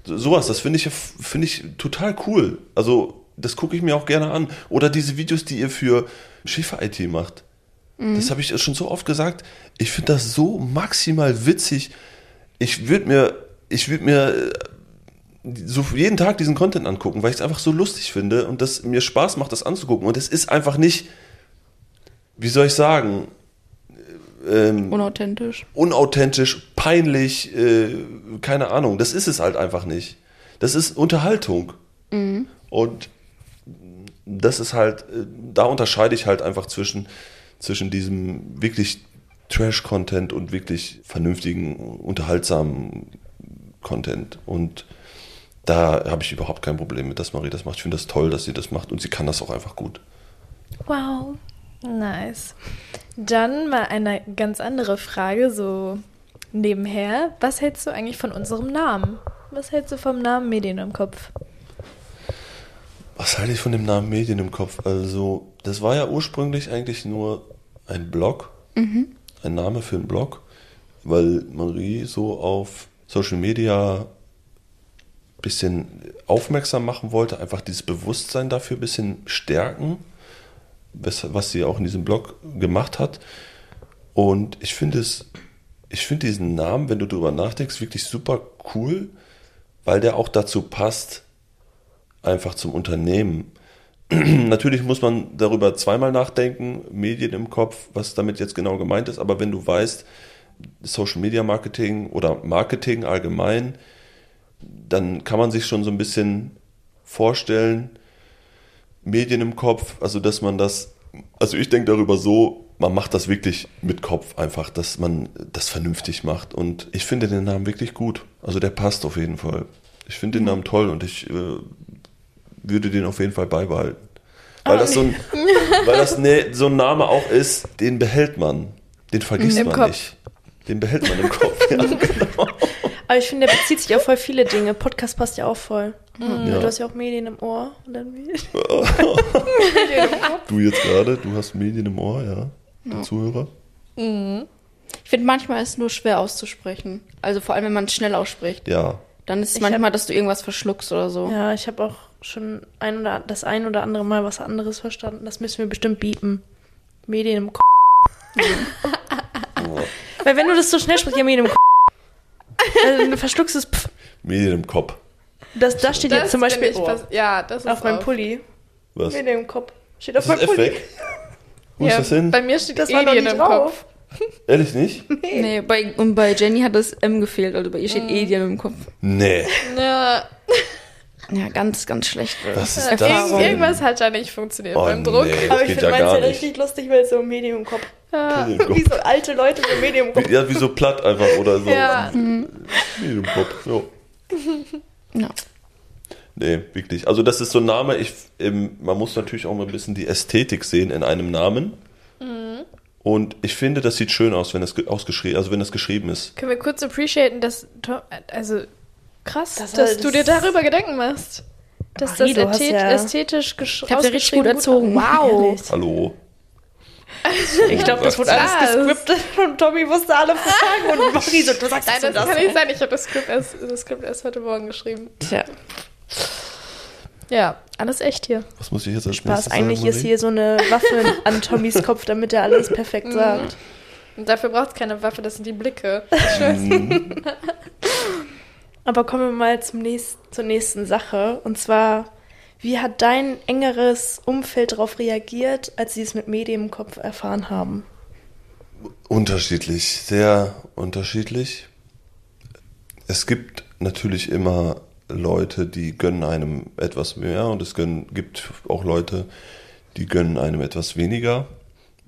So- Sowas, das finde ich, finde ich total cool. Also das gucke ich mir auch gerne an. Oder diese Videos, die ihr für Schäfer-IT macht. Das habe ich schon so oft gesagt. Ich finde das so maximal witzig. Ich würde mir, ich würde mir äh, so jeden Tag diesen Content angucken, weil ich es einfach so lustig finde und das mir Spaß macht, das anzugucken. Und es ist einfach nicht, wie soll ich sagen, ähm, Unauthentisch. unauthentisch, peinlich, äh, keine Ahnung. Das ist es halt einfach nicht. Das ist Unterhaltung. Und das ist halt, äh, da unterscheide ich halt einfach zwischen, zwischen diesem wirklich Trash-Content und wirklich vernünftigen, unterhaltsamen Content. Und da habe ich überhaupt kein Problem mit, dass Marie das macht. Ich finde das toll, dass sie das macht und sie kann das auch einfach gut. Wow. Nice. Dann mal eine ganz andere Frage, so nebenher. Was hältst du eigentlich von unserem Namen? Was hältst du vom Namen Medien im Kopf? Was halte ich von dem Namen Medien im Kopf? Also, das war ja ursprünglich eigentlich nur ein Blog, ein Name für einen Blog, weil Marie so auf Social Media ein bisschen aufmerksam machen wollte, einfach dieses Bewusstsein dafür ein bisschen stärken, was sie auch in diesem Blog gemacht hat. Und ich finde es, ich finde diesen Namen, wenn du darüber nachdenkst, wirklich super cool, weil der auch dazu passt, einfach zum Unternehmen. [clears throat] Natürlich muss man darüber zweimal nachdenken, Medien im Kopf, was damit jetzt genau gemeint ist, aber wenn du weißt, Social Media Marketing oder Marketing allgemein, dann kann man sich schon so ein bisschen vorstellen, Medien im Kopf, also dass man das, also ich denke darüber so, man macht das wirklich mit Kopf einfach, dass man das vernünftig macht und ich finde den Namen wirklich gut, also der passt auf jeden Fall. Ich finde den Namen toll und ich äh, würde den auf jeden Fall beibehalten. Weil das, so ein, weil das ne, so ein Name auch ist, den behält man. Den vergisst Im man Kopf. nicht. Den behält man im Kopf. [laughs] Ja, genau. Aber ich finde, der bezieht sich auf voll viele Dinge. Podcast passt ja auch voll. Ja. Du hast ja auch Medien im Ohr. Und dann [laughs] Du jetzt gerade, du hast Medien im Ohr, ja? Der Zuhörer. Ich finde, manchmal ist es nur schwer auszusprechen. Also vor allem, wenn man es schnell ausspricht. Ja. Dann ist es Ich manchmal, dass du irgendwas verschluckst oder so. Ja, ich habe auch schon ein oder das ein oder andere Mal was anderes verstanden. Das müssen wir bestimmt biepen. Medien im Kopf. [laughs] Weil wenn du das so schnell sprichst, ja, Medien im Kopf. Also, du verschluckst es. Pff. Medien im Kopf. Das, das steht jetzt zum Beispiel fast- ja, das ist auf meinem Pulli. Was? Medien im Kopf. Steht auf Das ist meinem Pulli. Weg. Wo Ja, ist das hin? Bei mir steht Das Alien nicht im drauf. Kopf. [laughs] Ehrlich nicht? Nee, bei, und bei Jenny hat das M gefehlt. Also bei ihr steht Edien im Kopf. Nee. Ja, [laughs] Ja, ganz, ganz schlecht. Was ist das irgendwas hat ja nicht funktioniert Oh, beim Druck. nee. Das Aber ich finde ja meins ja nicht. richtig lustig, weil es so Medium im Kopf. Ja. Im Wie so alte Leute so Medium. Wie- Ja, wie so platt einfach oder so. Ja. Im Kopf. Jo. Ja. Nee, wirklich. Also das ist so ein Name, ich, ähm, man muss natürlich auch mal ein bisschen die Ästhetik sehen in einem Namen. Und ich finde, das sieht schön aus, wenn das ge- ausgeschrieben, also wenn das geschrieben ist. Können wir kurz appreciaten, dass Tom, also krass, Das dass du dir darüber Gedanken machst. Dass Marie, das ästhet ja- ästhetisch gesch Ich hab sie richtig gut ausgeschrieben erzogen. Wow. Ehrlich. Hallo. Ich glaube, das wurde alles gescriptet und Tommy wusste alle Fragen und [laughs] Marie so, du sagst Nein, das das kann nicht sein. Ich habe das Skript erst, das Skript erst heute Morgen geschrieben. Tja. Ja, alles echt hier. Was muss ich jetzt als Spaß, eigentlich sagen, ist hier so eine Waffe an Tommys Kopf, damit er alles perfekt sagt. Und dafür braucht es keine Waffe, das sind die Blicke. [laughs] Aber kommen wir mal zum nächsten, zur nächsten Sache. Und zwar, wie hat dein engeres Umfeld darauf reagiert, als sie es mit Medien im Kopf erfahren haben? Unterschiedlich, sehr unterschiedlich. Es gibt natürlich immer Leute, die gönnen einem etwas mehr und es gönnen, gibt auch Leute, die gönnen einem etwas weniger.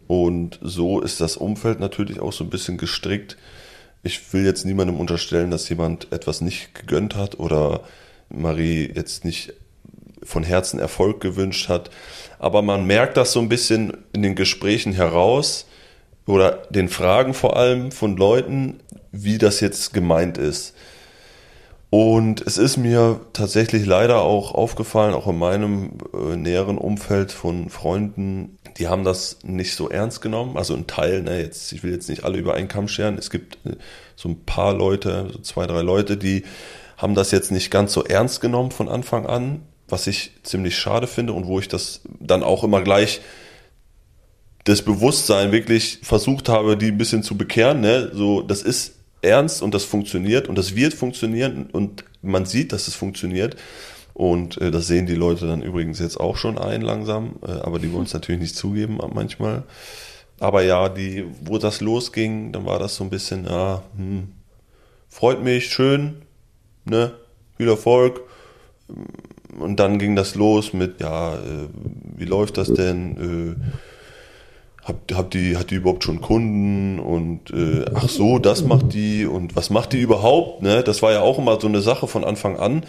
Und so ist das Umfeld natürlich auch so ein bisschen gestrickt. Ich will jetzt niemandem unterstellen, dass jemand etwas nicht gegönnt hat oder Marie jetzt nicht von Herzen Erfolg gewünscht hat. Aber man merkt das so ein bisschen in den Gesprächen heraus oder den Fragen vor allem von Leuten, wie das jetzt gemeint ist. Und es ist mir tatsächlich leider auch aufgefallen, auch in meinem äh, näheren Umfeld von Freunden, die haben das nicht so ernst genommen. Also ein Teil, ne, jetzt, ich will jetzt nicht alle über einen Kamm scheren. Es gibt äh, so ein paar Leute, so zwei, drei Leute, die haben das jetzt nicht ganz so ernst genommen von Anfang an. Was ich ziemlich schade finde und wo ich das dann auch immer gleich das Bewusstsein wirklich versucht habe, die ein bisschen zu bekehren. Ne? So, das ist ernst und das funktioniert und das wird funktionieren und man sieht, dass es funktioniert. Und äh, das sehen die Leute dann übrigens jetzt auch schon ein langsam, äh, aber die wollen es [laughs] natürlich nicht zugeben manchmal. Aber ja, die, wo das losging, dann war das so ein bisschen, ja, hm, freut mich, schön, ne, viel Erfolg. Und dann ging das los mit, ja, äh, wie läuft das denn? Äh, habt, habt die, hat die überhaupt schon Kunden und äh, ach so, das macht die und was macht die überhaupt? Ne? Das war ja auch immer so eine Sache von Anfang an.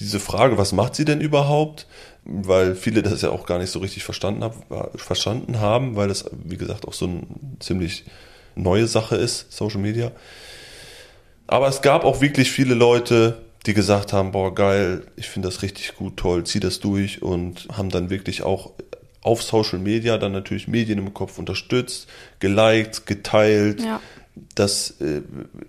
Diese Frage, was macht sie denn überhaupt? Weil viele das ja auch gar nicht so richtig verstanden, hab, verstanden haben, weil das, wie gesagt, auch so eine ziemlich neue Sache ist, Social Media. Aber es gab auch wirklich viele Leute, die gesagt haben, boah, geil, ich finde das richtig gut, toll, zieh das durch und haben dann wirklich auch auf Social Media dann natürlich Medien im Kopf unterstützt, geliked, geteilt, ja. das äh,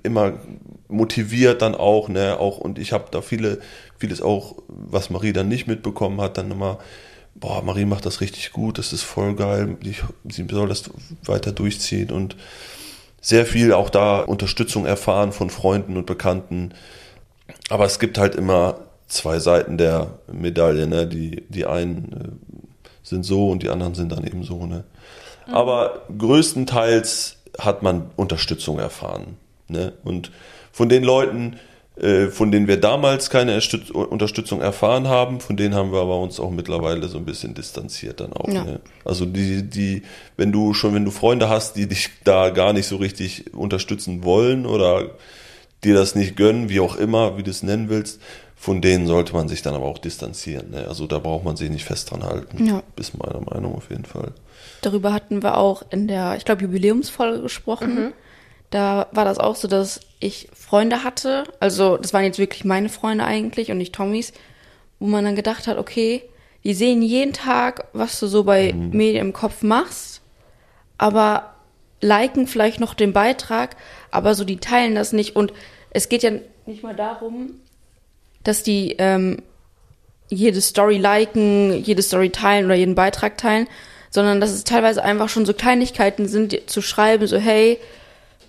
immer motiviert dann auch, ne, auch und ich habe da viele, vieles auch, was Marie dann nicht mitbekommen hat, dann immer, boah, Marie macht das richtig gut, das ist voll geil, ich, sie soll das weiter durchziehen und sehr viel auch da Unterstützung erfahren von Freunden und Bekannten. Aber es gibt halt immer zwei Seiten der Medaille, ne? Die, die einen äh, sind so und die anderen sind dann eben so. Ne? Mhm. Aber größtenteils hat man Unterstützung erfahren. Ne? Und von den Leuten, äh, von denen wir damals keine Unterstützung erfahren haben, von denen haben wir aber uns auch mittlerweile so ein bisschen distanziert dann auch. Ja. Ne? Also die, die, wenn du schon, wenn du Freunde hast, die dich da gar nicht so richtig unterstützen wollen oder dir das nicht gönnen, wie auch immer, wie du es nennen willst, von denen sollte man sich dann aber auch distanzieren. Ne? Also da braucht man sich nicht fest dran halten. Ja. Bis meiner Meinung auf jeden Fall. Darüber hatten wir auch in der, ich glaube, Jubiläumsfolge gesprochen. Mhm. Da war das auch so, dass ich Freunde hatte. Also das waren jetzt wirklich meine Freunde eigentlich und nicht Tommys, wo man dann gedacht hat, okay, die sehen jeden Tag, was du so bei mhm. Medien im Kopf machst, aber liken vielleicht noch den Beitrag, aber so die teilen das nicht und es geht ja nicht mal darum, dass die ähm, jede Story liken, jede Story teilen oder jeden Beitrag teilen, sondern dass es teilweise einfach schon so Kleinigkeiten sind, zu schreiben, so hey,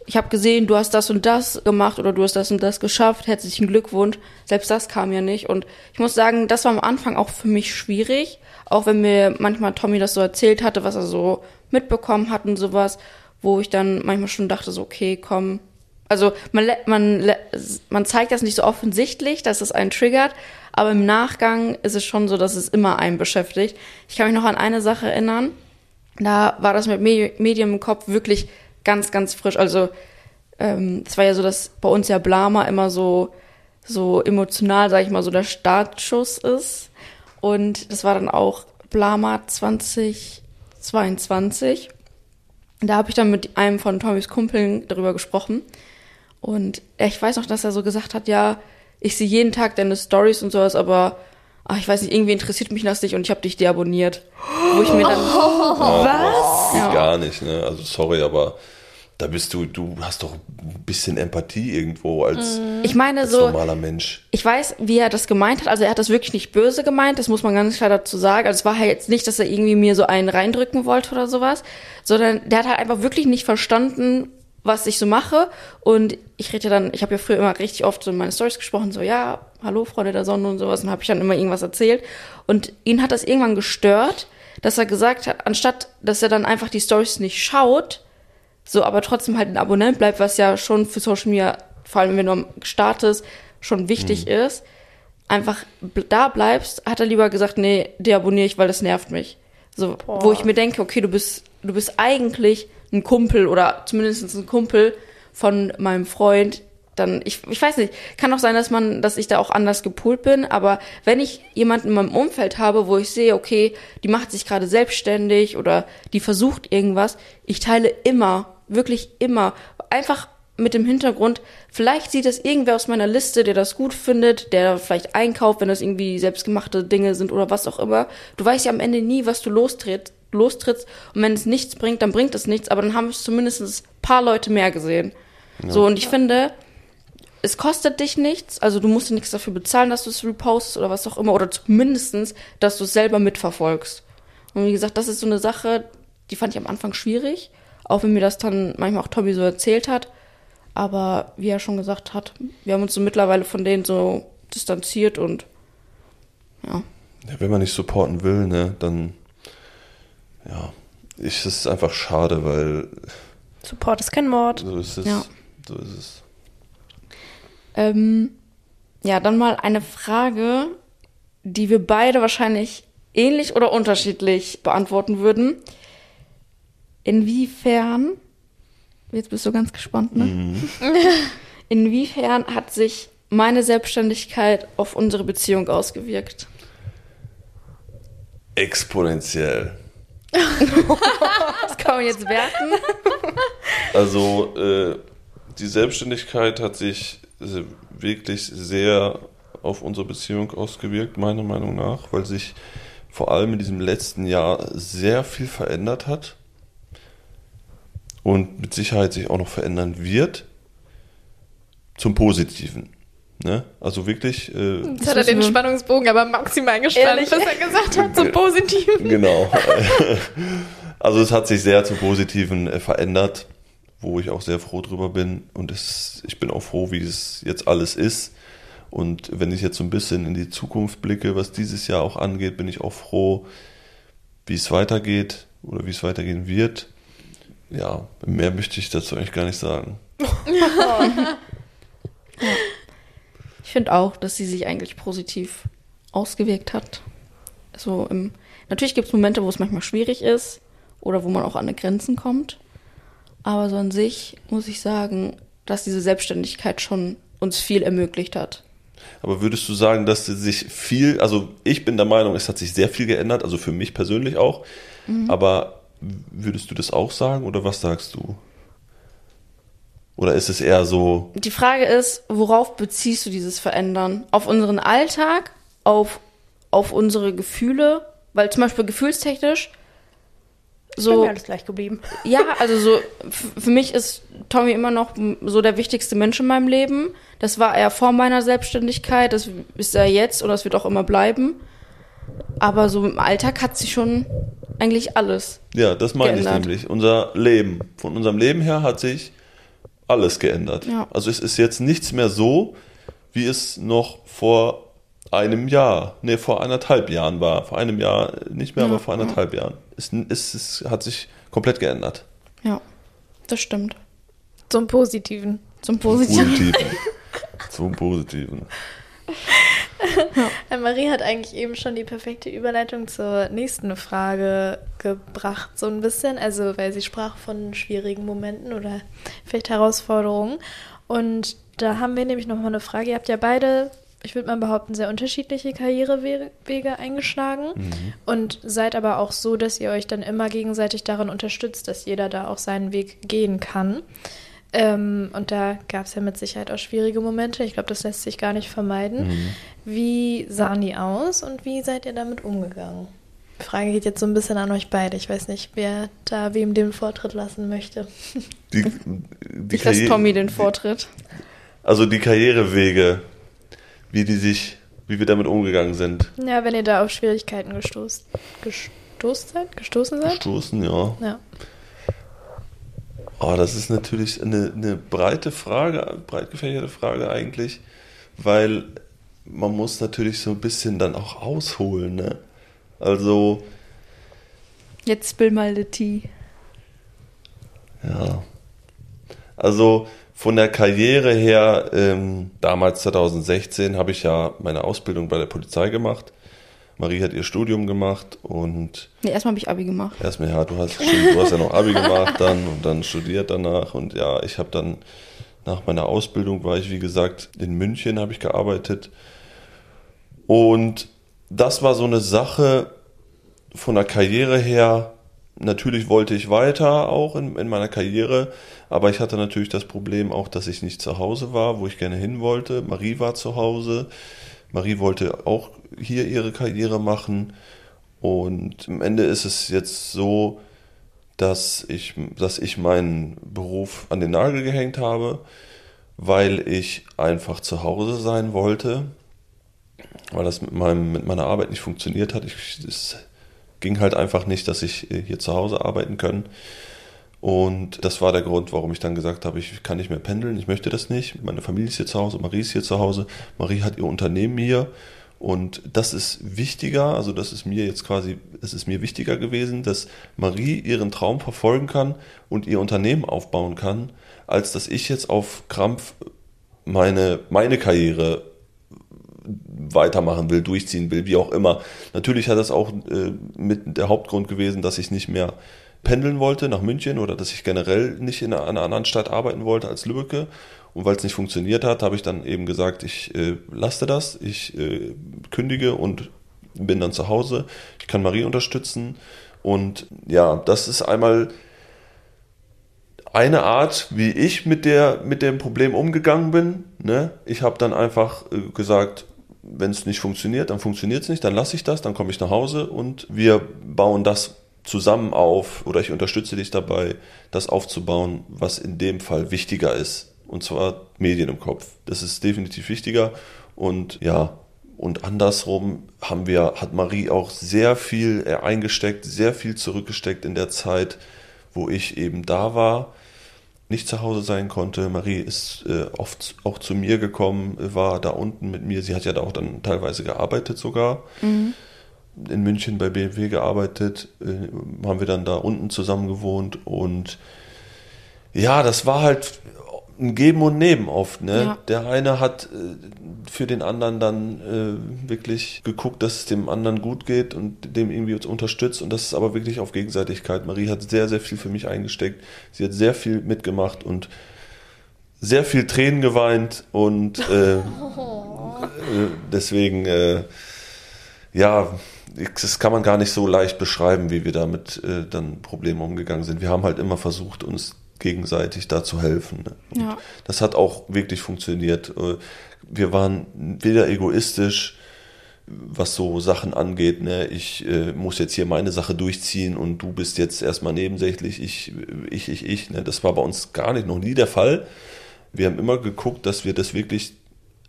ich habe gesehen, du hast das und das gemacht oder du hast das und das geschafft, herzlichen Glückwunsch. Selbst das kam ja nicht. Und ich muss sagen, das war am Anfang auch für mich schwierig, auch wenn mir manchmal Tommy das so erzählt hatte, was er so mitbekommen hat und sowas, wo ich dann manchmal schon dachte, so okay, komm, also man, man, man zeigt das nicht so offensichtlich, dass es einen triggert, aber im Nachgang ist es schon so, dass es immer einen beschäftigt. Ich kann mich noch an eine Sache erinnern. Da war das mit Medium im Kopf wirklich ganz, ganz frisch. Also ähm, es war ja so, dass bei uns ja Blama immer so so emotional, sag ich mal, so der Startschuss ist. Und das war dann auch Blama 2022. Da habe ich dann mit einem von Tommys Kumpeln darüber gesprochen. Und ich weiß noch, dass er so gesagt hat, ja, ich sehe jeden Tag deine Stories und sowas, aber ach, ich weiß nicht, irgendwie interessiert mich das nicht und ich habe dich deabonniert. Wo ich mir dann. Oh, [laughs] was? Ja. Gar nicht, ne? Also sorry, aber da bist du, du hast doch ein bisschen Empathie irgendwo als, mhm. ich meine, als so, normaler Mensch. Ich weiß, wie er das gemeint hat. Also er hat das wirklich nicht böse gemeint, das muss man ganz klar dazu sagen. Also es war halt jetzt nicht, dass er irgendwie mir so einen reindrücken wollte oder sowas, sondern der hat halt einfach wirklich nicht verstanden, was ich so mache. Und ich rede ja dann, ich habe ja früher immer richtig oft so in meine Stories gesprochen, so ja, hallo Freunde der Sonne und sowas, und habe ich dann immer irgendwas erzählt. Und ihn hat das irgendwann gestört, dass er gesagt hat, anstatt dass er dann einfach die Stories nicht schaut, so aber trotzdem halt ein Abonnent bleibt, was ja schon für Social Media, vor allem wenn du am Start ist, schon wichtig mhm. ist, einfach da bleibst, hat er lieber gesagt, nee, deabonniere ich, weil das nervt mich. So, Boah. wo ich mir denke, okay, du bist, du bist eigentlich ein Kumpel oder zumindest ein Kumpel von meinem Freund, dann, ich, ich weiß nicht, kann auch sein, dass man, dass ich da auch anders gepoolt bin, aber wenn ich jemanden in meinem Umfeld habe, wo ich sehe, okay, die macht sich gerade selbstständig oder die versucht irgendwas, ich teile immer, wirklich immer, einfach mit dem Hintergrund, vielleicht sieht das irgendwer aus meiner Liste, der das gut findet, der vielleicht einkauft, wenn das irgendwie selbstgemachte Dinge sind oder was auch immer. Du weißt ja am Ende nie, was du lostritt, lostrittst. Und wenn es nichts bringt, dann bringt es nichts. Aber dann haben es zumindest ein paar Leute mehr gesehen. Ja. So, und ich finde, es kostet dich nichts, also du musst dir nichts dafür bezahlen, dass du es repostest oder was auch immer, oder zumindestens, dass du es selber mitverfolgst. Und wie gesagt, das ist so eine Sache, die fand ich am Anfang schwierig, auch wenn mir das dann manchmal auch Tommy so erzählt hat. Aber wie er schon gesagt hat, wir haben uns so mittlerweile von denen so distanziert und ja. ja wenn man nicht supporten will, ne, dann ja, ich, es ist einfach schade, weil Support ist kein Mord. so ist es. Ja. So ist es. Ähm, ja, dann mal eine Frage, die wir beide wahrscheinlich ähnlich oder unterschiedlich beantworten würden. Inwiefern, jetzt bist du ganz gespannt, ne? [laughs] Inwiefern hat sich meine Selbstständigkeit auf unsere Beziehung ausgewirkt? Exponentiell. [laughs] Das kann man jetzt werten. Also äh, die Selbstständigkeit hat sich wirklich sehr auf unsere Beziehung ausgewirkt, meiner Meinung nach, weil sich vor allem in diesem letzten Jahr sehr viel verändert hat und mit Sicherheit sich auch noch verändern wird zum Positiven. Ne? Also wirklich. Äh, Jetzt hat er den Spannungsbogen aber maximal gespannt, Ehrlich? was er gesagt hat, zum Positiven. Genau. [laughs] Also es hat sich sehr zum Positiven äh, verändert, wo ich auch sehr froh drüber bin. Und es, ich bin auch froh, wie es jetzt alles ist. Und wenn ich jetzt so ein bisschen in die Zukunft blicke, was dieses Jahr auch angeht, bin ich auch froh, wie es weitergeht oder wie es weitergehen wird. Ja, mehr möchte ich dazu eigentlich gar nicht sagen. [laughs] Ich finde auch, dass sie sich eigentlich positiv ausgewirkt hat. So im, natürlich gibt es Momente, wo es manchmal schwierig ist oder wo man auch an die Grenzen kommt. Aber so an sich muss ich sagen, dass diese Selbstständigkeit schon uns viel ermöglicht hat. Aber würdest du sagen, dass sich viel, also ich bin der Meinung, es hat sich sehr viel geändert, also für mich persönlich auch. Aber würdest du das auch sagen oder was sagst du? Oder ist es eher so, Die Frage ist, worauf beziehst du dieses Verändern? Auf unseren Alltag, auf, auf unsere Gefühle? Weil zum Beispiel gefühlstechnisch So. so. Mir alles gleich geblieben. Ja, also so, für mich ist Tommy immer noch so der wichtigste Mensch in meinem Leben. Das war er vor meiner Selbstständigkeit, das ist er jetzt und das wird auch immer bleiben. Aber so im Alltag hat sich schon eigentlich alles. ja, das meine ich Geändert. nämlich. Unser Leben, von unserem Leben her hat sich alles geändert. Ja. Also es ist jetzt nichts mehr so, wie es noch vor einem Jahr, nee, vor anderthalb Jahren war. Vor einem Jahr nicht mehr, Ja, aber vor anderthalb Jahren. Es, es, es hat sich komplett geändert. Ja, das stimmt. Zum Positiven. Zum Positiven. Positiven. [laughs] Zum Positiven. Äh, Marie hat eigentlich eben schon die perfekte Überleitung zur nächsten Frage gebracht, so ein bisschen. Also, weil sie sprach von schwierigen Momenten oder vielleicht Herausforderungen. Und da haben wir nämlich nochmal eine Frage. Ihr habt ja beide, ich würde mal behaupten, sehr unterschiedliche Karrierewege eingeschlagen und seid aber auch so, dass ihr euch dann immer gegenseitig darin unterstützt, dass jeder da auch seinen Weg gehen kann. Ähm, und da gab es ja mit Sicherheit auch schwierige Momente. Ich glaube, das lässt sich gar nicht vermeiden. Wie sahen die aus und wie seid ihr damit umgegangen? Die Frage geht jetzt so ein bisschen an euch beide. Ich weiß nicht, wer da wem den Vortritt lassen möchte. Die, [laughs] die Ich lasse Tommy den Vortritt. Also die Karrierewege, wie die sich, wie wir damit umgegangen sind. Ja, wenn ihr da auf Schwierigkeiten gestoßen, gestoßen seid? Gestoßen seid? Stoßen, ja. Ja. Oh, das ist natürlich eine, eine breite Frage, breit gefächerte Frage eigentlich, weil man muss natürlich so ein bisschen dann auch ausholen, ne? Also, Jetzt spill mal the tea. ja. Also von der Karriere her, ähm, damals 2016 habe ich ja meine Ausbildung bei der Polizei gemacht. Marie hat ihr Studium gemacht und Nee, erstmal habe ich Abi gemacht. Erstmal, ja, du hast, stimmt, du hast ja noch Abi gemacht dann [laughs] und dann studiert danach und ja, ich habe dann nach meiner Ausbildung war ich, wie gesagt, in München habe ich gearbeitet und das war so eine Sache von der Karriere her. Natürlich wollte ich weiter auch in, in meiner Karriere, aber ich hatte natürlich das Problem auch, dass ich nicht zu Hause war, wo ich gerne hin wollte. Marie war zu Hause. Marie wollte auch hier ihre Karriere machen. Und am Ende ist es jetzt so, dass ich, dass ich meinen Beruf an den Nagel gehängt habe, weil ich einfach zu Hause sein wollte, weil das mit, meinem, mit meiner Arbeit nicht funktioniert hat. Ich, es ging halt einfach nicht, dass ich äh, hier zu Hause arbeiten kann. Und das war der Grund, warum ich dann gesagt habe, ich kann nicht mehr pendeln, ich möchte das nicht. Meine Familie ist hier zu Hause, Marie ist hier zu Hause. Marie hat ihr Unternehmen hier und das ist wichtiger, also das ist mir jetzt quasi, es ist mir wichtiger gewesen, dass Marie ihren Traum verfolgen kann und ihr Unternehmen aufbauen kann, als dass ich jetzt auf Krampf meine, meine Karriere weitermachen will, durchziehen will, wie auch immer. Natürlich hat das auch äh, mit der Hauptgrund gewesen, dass ich nicht mehr pendeln wollte nach München oder dass ich generell nicht in einer anderen Stadt arbeiten wollte als Lübbecke. Und weil es nicht funktioniert hat, habe ich dann eben gesagt, ich äh, lasse das, ich äh, kündige und bin dann zu Hause. Ich kann Marie unterstützen. Und ja, das ist einmal eine Art, wie ich mit, der, mit dem Problem umgegangen bin. Ne? Ich habe dann einfach äh, gesagt, wenn es nicht funktioniert, dann funktioniert es nicht, dann lasse ich das, dann komme ich nach Hause und wir bauen das zusammen auf oder ich unterstütze dich dabei, das aufzubauen, was in dem Fall wichtiger ist. Und zwar Medien im Kopf. Das ist definitiv wichtiger. Und ja, und andersrum haben wir, hat Marie auch sehr viel eingesteckt, sehr viel zurückgesteckt in der Zeit, wo ich eben da war, nicht zu Hause sein konnte. Marie ist äh, oft auch zu mir gekommen, war da unten mit mir. Sie hat ja da auch dann teilweise gearbeitet sogar. Mhm in München bei BMW gearbeitet, äh, haben wir dann da unten zusammen gewohnt und ja, das war halt ein Geben und Nehmen oft. Ne? Ja. Der eine hat äh, für den anderen dann äh, wirklich geguckt, dass es dem anderen gut geht und dem irgendwie unterstützt und das ist aber wirklich auf Gegenseitigkeit. Marie hat sehr, sehr viel für mich eingesteckt. Sie hat sehr viel mitgemacht und sehr viel Tränen geweint und äh, [laughs] äh deswegen äh, ja, das kann man gar nicht so leicht beschreiben, wie wir damit äh, dann Probleme umgegangen sind. Wir haben halt immer versucht, uns gegenseitig da zu helfen. Ne? Ja. Das hat auch wirklich funktioniert. Äh, wir waren weder egoistisch, was so Sachen angeht. Ne? Ich äh, muss jetzt hier meine Sache durchziehen und du bist jetzt erstmal nebensächlich. Ich, ich, ich, ich. Ne? Das war bei uns gar nicht, noch nie der Fall. Wir haben immer geguckt, dass wir das wirklich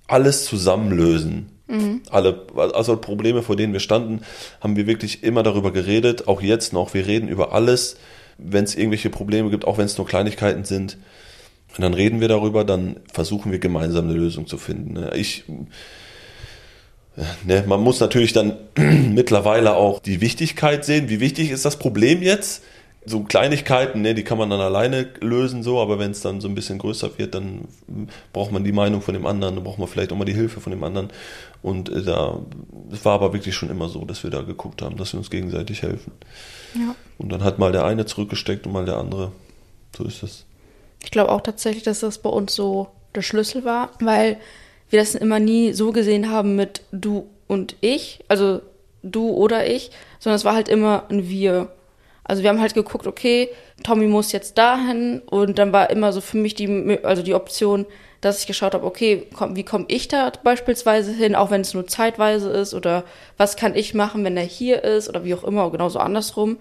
alles zusammenlösen. Mhm. Alle, also Probleme, vor denen wir standen, haben wir wirklich immer darüber geredet, auch jetzt noch. Wir reden über alles, wenn es irgendwelche Probleme gibt, auch wenn es nur Kleinigkeiten sind. Dann reden wir darüber, dann versuchen wir gemeinsam eine Lösung zu finden. Ne? Ich, ne, man muss natürlich dann [clears throat] mittlerweile auch die Wichtigkeit sehen. Wie wichtig ist das Problem jetzt? So Kleinigkeiten, ne, die kann man dann alleine lösen, so, aber wenn es dann so ein bisschen größer wird, dann braucht man die Meinung von dem anderen, dann braucht man vielleicht auch mal die Hilfe von dem anderen. Und äh, da, es war aber wirklich schon immer so, dass wir da geguckt haben, dass wir uns gegenseitig helfen. Ja. Und dann hat mal der eine zurückgesteckt und mal der andere. So ist es. Ich glaube auch tatsächlich, dass das bei uns so der Schlüssel war, weil wir das immer nie so gesehen haben mit du und ich, also du oder ich, sondern es war halt immer ein Wir. Also wir haben halt geguckt, okay, Tommy muss jetzt dahin und dann war immer so für mich die, also die Option, dass ich geschaut habe, okay, komm, wie komme ich da beispielsweise hin, auch wenn es nur zeitweise ist oder was kann ich machen, wenn er hier ist oder wie auch immer, genauso andersrum.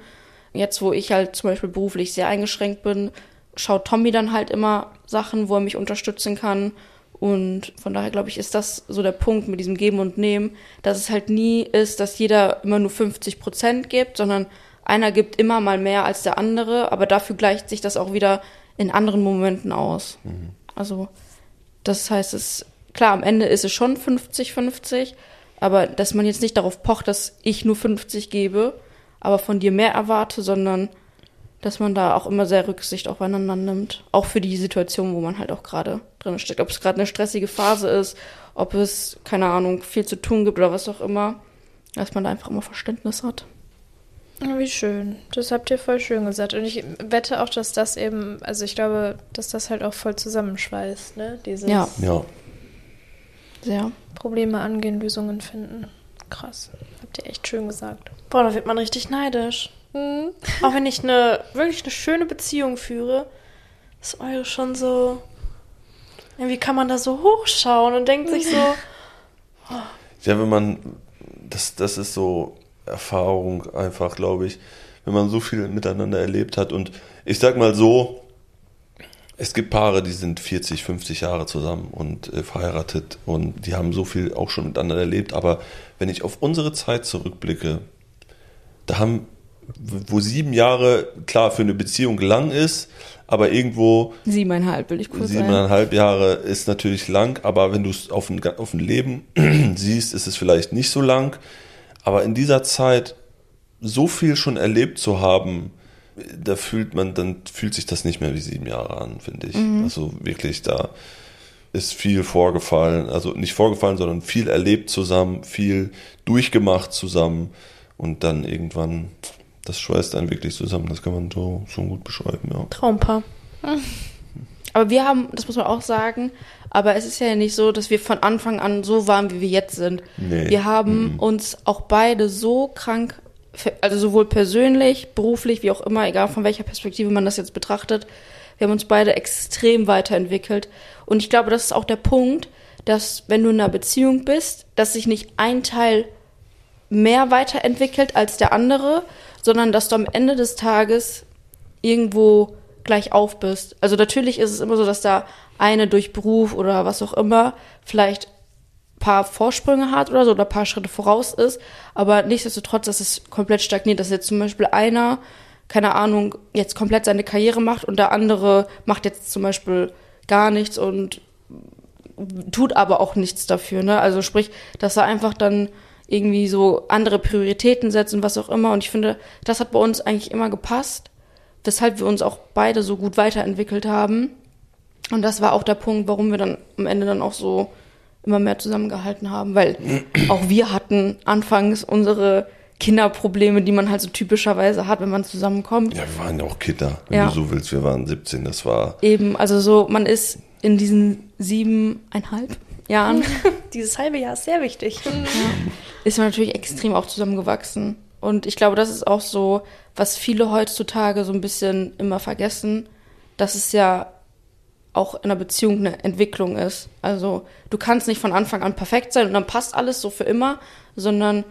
Jetzt, wo ich halt zum Beispiel beruflich sehr eingeschränkt bin, schaut Tommy dann halt immer Sachen, wo er mich unterstützen kann. Und von daher glaube ich, ist das so der Punkt mit diesem Geben und Nehmen, dass es halt nie ist, dass jeder immer nur 50 Prozent gibt, sondern einer gibt immer mal mehr als der andere, aber dafür gleicht sich das auch wieder in anderen Momenten aus. Mhm. Also das heißt, es klar, am Ende ist es schon 50-50, aber dass man jetzt nicht darauf pocht, dass ich nur 50 gebe, aber von dir mehr erwarte, sondern dass man da auch immer sehr Rücksicht aufeinander nimmt. Auch für die Situation, wo man halt auch gerade drin steckt. Ob es gerade eine stressige Phase ist, ob es, keine Ahnung, viel zu tun gibt oder was auch immer, dass man da einfach immer Verständnis hat. Wie schön. Das habt ihr voll schön gesagt. Und ich wette auch, dass das eben, also ich glaube, dass das halt auch voll zusammenschweißt, ne? Dieses ja. ja. Sehr. Probleme angehen, Lösungen finden. Krass. Habt ihr echt schön gesagt. Boah, da wird man richtig neidisch. Mhm. Auch wenn ich eine wirklich eine schöne Beziehung führe, ist eure schon so. Wie kann man da so hochschauen und denkt sich so. Oh. Ja, wenn man. Das, das ist so Erfahrung einfach, glaube ich, wenn man so viel miteinander erlebt hat. Und ich sag mal so, es gibt Paare, die sind 40, 50 Jahre zusammen und äh, verheiratet und die haben so viel auch schon miteinander erlebt. Aber wenn ich auf unsere Zeit zurückblicke, da haben, wo sieben Jahre klar für eine Beziehung lang ist, aber irgendwo Siebeneinhalb will ich kurz sagen. siebeneinhalb Jahre ist natürlich lang, aber wenn du es auf ein, auf ein Leben [clears throat] siehst, ist es vielleicht nicht so lang. Aber in dieser Zeit so viel schon erlebt zu haben, da fühlt man, dann fühlt sich das nicht mehr wie sieben Jahre an, finde ich. Also wirklich, da ist viel vorgefallen, also nicht vorgefallen, sondern viel erlebt zusammen, viel durchgemacht zusammen und dann irgendwann, das schweißt einen wirklich zusammen, das kann man so schon gut beschreiben, ja. Traumpaar. Aber wir haben, das muss man auch sagen, aber es ist ja nicht so, dass wir von Anfang an so waren, wie wir jetzt sind. Nee. Wir haben uns auch beide so krank, also sowohl persönlich, beruflich, wie auch immer, egal von welcher Perspektive man das jetzt betrachtet, wir haben uns beide extrem weiterentwickelt. Und ich glaube, das ist auch der Punkt, dass wenn du in einer Beziehung bist, dass sich nicht ein Teil mehr weiterentwickelt als der andere, sondern dass du am Ende des Tages irgendwo gleich auf bist. Also natürlich ist es immer so, dass da eine durch Beruf oder was auch immer vielleicht paar Vorsprünge hat oder so oder paar Schritte voraus ist, aber nichtsdestotrotz, dass es komplett stagniert, dass jetzt zum Beispiel einer, keine Ahnung, jetzt komplett seine Karriere macht und der andere macht jetzt zum Beispiel gar nichts und tut aber auch nichts dafür, ne? Also sprich, dass er einfach dann irgendwie so andere Prioritäten setzt und was auch immer. Und ich finde, das hat bei uns eigentlich immer gepasst, weshalb wir uns auch beide so gut weiterentwickelt haben. Und das war auch der Punkt, warum wir dann am Ende dann auch so immer mehr zusammengehalten haben, weil [clears throat] auch wir hatten anfangs unsere Kinderprobleme, die man halt so typischerweise hat, wenn man zusammenkommt. Ja, wir waren ja auch Kinder, wenn Ja. du so willst. Wir waren 17, das war. Eben, also so, man ist in diesen siebeneinhalb Jahren [laughs] Dieses halbe Jahr ist sehr wichtig. ist man natürlich extrem auch zusammengewachsen. Und ich glaube, das ist auch so, was viele heutzutage so ein bisschen immer vergessen, dass es ja auch in einer Beziehung eine Entwicklung ist. Also du kannst nicht von Anfang an perfekt sein und dann passt alles so für immer, sondern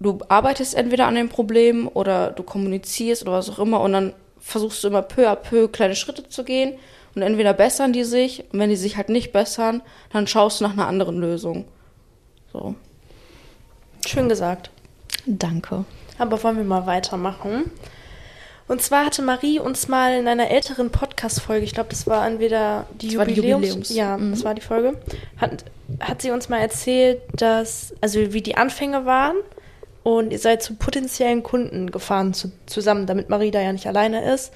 du arbeitest entweder an dem Problem oder du kommunizierst oder was auch immer und dann versuchst du immer peu à peu kleine Schritte zu gehen und entweder bessern die sich und wenn die sich halt nicht bessern, dann schaust du nach einer anderen Lösung. So. Schön gesagt. Danke. Aber wollen wir mal weitermachen? Und zwar hatte Marie uns mal in einer älteren Podcast-Folge, ich glaube, das war entweder die Das war die Jubiläums, Jubiläums. ja, Mhm. das war die Folge, hat, hat sie uns mal erzählt, dass, also wie die Anfänge waren und ihr seid zu potenziellen Kunden gefahren zu, zusammen, damit Marie da ja nicht alleine ist.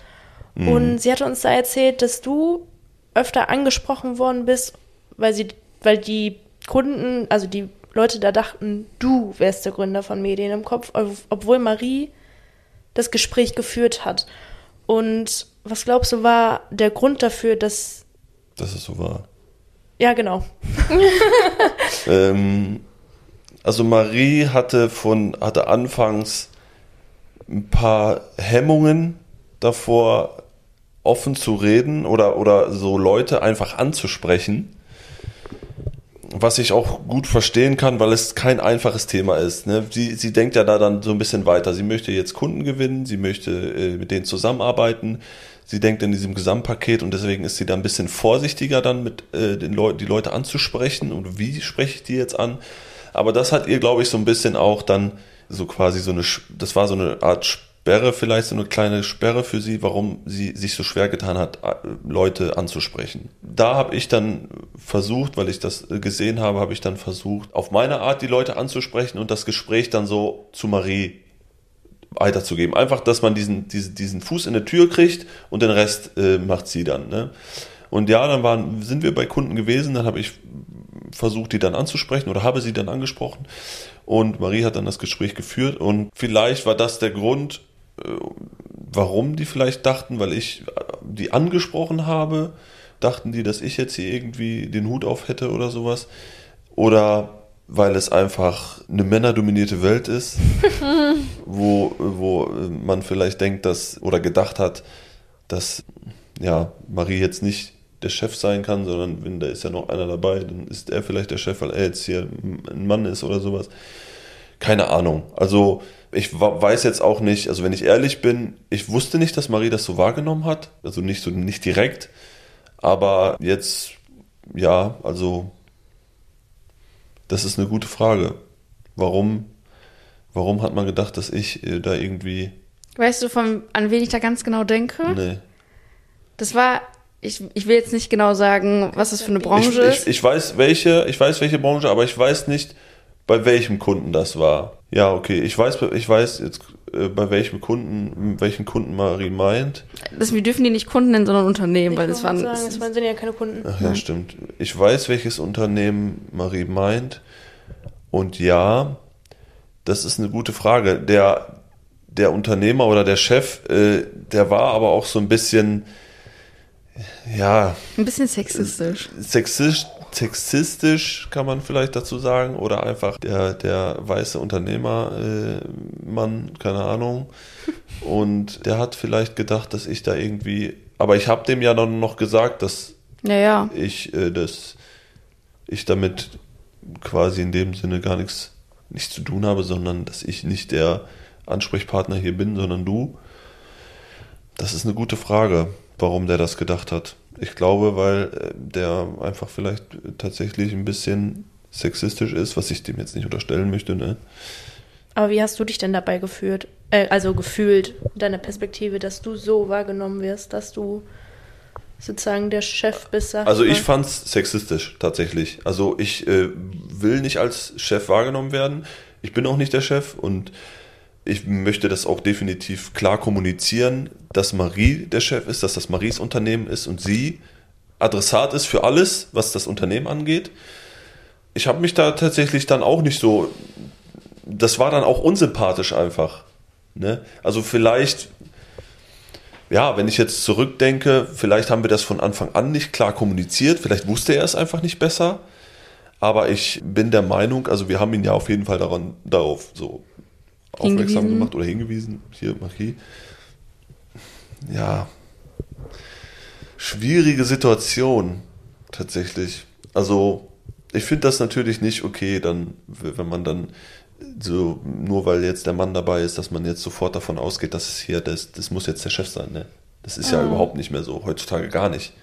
Und sie hatte uns da erzählt, dass du öfter angesprochen worden bist, weil sie, weil die Kunden, also die Leute da dachten, du wärst der Gründer von Medien im Kopf, ob- obwohl Marie das Gespräch geführt hat. Und was glaubst du, war der Grund dafür, dass. dass es so war. Ja, genau. [laughs] Ähm, also Marie hatte von hatte anfangs ein paar Hemmungen davor, offen zu reden oder, oder so Leute einfach anzusprechen. Was ich auch gut verstehen kann, weil es kein einfaches Thema ist. Ne? Sie, sie denkt ja da dann so ein bisschen weiter. Sie möchte jetzt Kunden gewinnen, sie möchte äh, mit denen zusammenarbeiten. Sie denkt in diesem Gesamtpaket und deswegen ist sie da ein bisschen vorsichtiger dann mit äh, den Leuten, die Leute anzusprechen und wie spreche ich die jetzt an. Aber das hat ihr, glaube ich, so ein bisschen auch dann so quasi so eine, das war so eine Art Sperre, vielleicht so eine kleine Sperre für sie, warum sie sich so schwer getan hat, äh, Leute anzusprechen. Da habe ich dann versucht, weil ich das äh, gesehen habe, habe ich dann versucht, auf meine Art die Leute anzusprechen und das Gespräch dann so zu Marie weiterzugeben. Einfach, dass man diesen, diesen, diesen Fuß in der Tür kriegt und den Rest äh, macht sie dann. Ne? Und ja, dann waren, sind wir bei Kunden gewesen, dann habe ich versucht, die dann anzusprechen oder habe sie dann angesprochen. Und Marie hat dann das Gespräch geführt. Und vielleicht war das der Grund, warum die vielleicht dachten, weil ich äh, die angesprochen habe, dachten die, dass ich jetzt hier irgendwie den Hut auf hätte oder sowas. Oder weil es einfach eine männerdominierte Welt ist, [laughs] wo, wo man vielleicht denkt, dass oder gedacht hat, dass ja, Marie jetzt nicht der Chef sein kann, sondern wenn da ist ja noch einer dabei, dann ist er vielleicht der Chef, weil er jetzt hier ein Mann ist oder sowas. Keine Ahnung. Also ich weiß jetzt auch nicht, also wenn ich ehrlich bin, ich wusste nicht, dass Marie das so wahrgenommen hat, also nicht so nicht direkt, Aber jetzt, ja, also, das ist eine gute Frage. Warum, warum hat man gedacht, dass ich äh, da irgendwie. Weißt du, von, an wen ich da ganz genau denke? Nee. Das war, ich, ich will jetzt nicht genau sagen, was das für eine Ich, Branche ich, ist. ich weiß welche, ich weiß welche Branche, aber ich weiß nicht, bei welchem Kunden das war. Ja, okay, ich weiß, ich weiß jetzt äh, bei welchem Kunden, welchen Kunden Marie meint. Das, wir dürfen die nicht Kunden nennen, sondern Unternehmen, weil das Ich waren. sagen, das sind ja keine Kunden. Ach ja, stimmt. Ich weiß, welches Unternehmen Marie meint. Und ja, das ist eine gute Frage. Der, der Unternehmer oder der Chef, äh, der war aber auch so ein bisschen, ja, ein bisschen sexistisch. sexistisch, sexistisch kann man vielleicht dazu sagen. Oder einfach der, der weiße Unternehmermann, äh, Mann, keine Ahnung. [laughs] Und der hat vielleicht gedacht, dass ich da irgendwie. Aber ich habe dem ja dann noch gesagt, dass Ja, ja. ich äh, das ich damit quasi in dem Sinne gar nichts nichts zu tun habe, sondern dass ich nicht der Ansprechpartner hier bin, sondern du. Das ist eine gute Frage, warum der das gedacht hat. Ich glaube, weil äh, der einfach vielleicht tatsächlich ein bisschen sexistisch ist, was ich dem jetzt nicht unterstellen möchte, ne? Aber wie hast du dich denn dabei gefühlt? Äh, also gefühlt, deine Perspektive, dass du so wahrgenommen wirst, dass du sozusagen der Chef bist? Also ich mal. fand's sexistisch tatsächlich. Also ich äh, will nicht als Chef wahrgenommen werden. Ich bin auch nicht der Chef und ich möchte das auch definitiv klar kommunizieren, dass Marie der Chef ist, dass das Maries Unternehmen ist und sie Adressat ist für alles, was das Unternehmen angeht. Ich habe mich da tatsächlich dann auch nicht so. Das war dann auch unsympathisch einfach. Ne? Also vielleicht ja, wenn ich jetzt zurückdenke, vielleicht haben wir das von Anfang an nicht klar kommuniziert, vielleicht wusste er es einfach nicht besser. Aber ich bin der Meinung, also wir haben ihn ja auf jeden Fall daran, darauf so aufmerksam gemacht oder hingewiesen. Hier, Marie. Ja. Schwierige Situation, tatsächlich. Also, ich finde das natürlich nicht okay, dann, wenn man dann so, nur weil jetzt der Mann dabei ist, dass man jetzt sofort davon ausgeht, dass es hier, das, das muss jetzt der Chef sein, ne? Das ist ja überhaupt nicht mehr so, heutzutage gar nicht.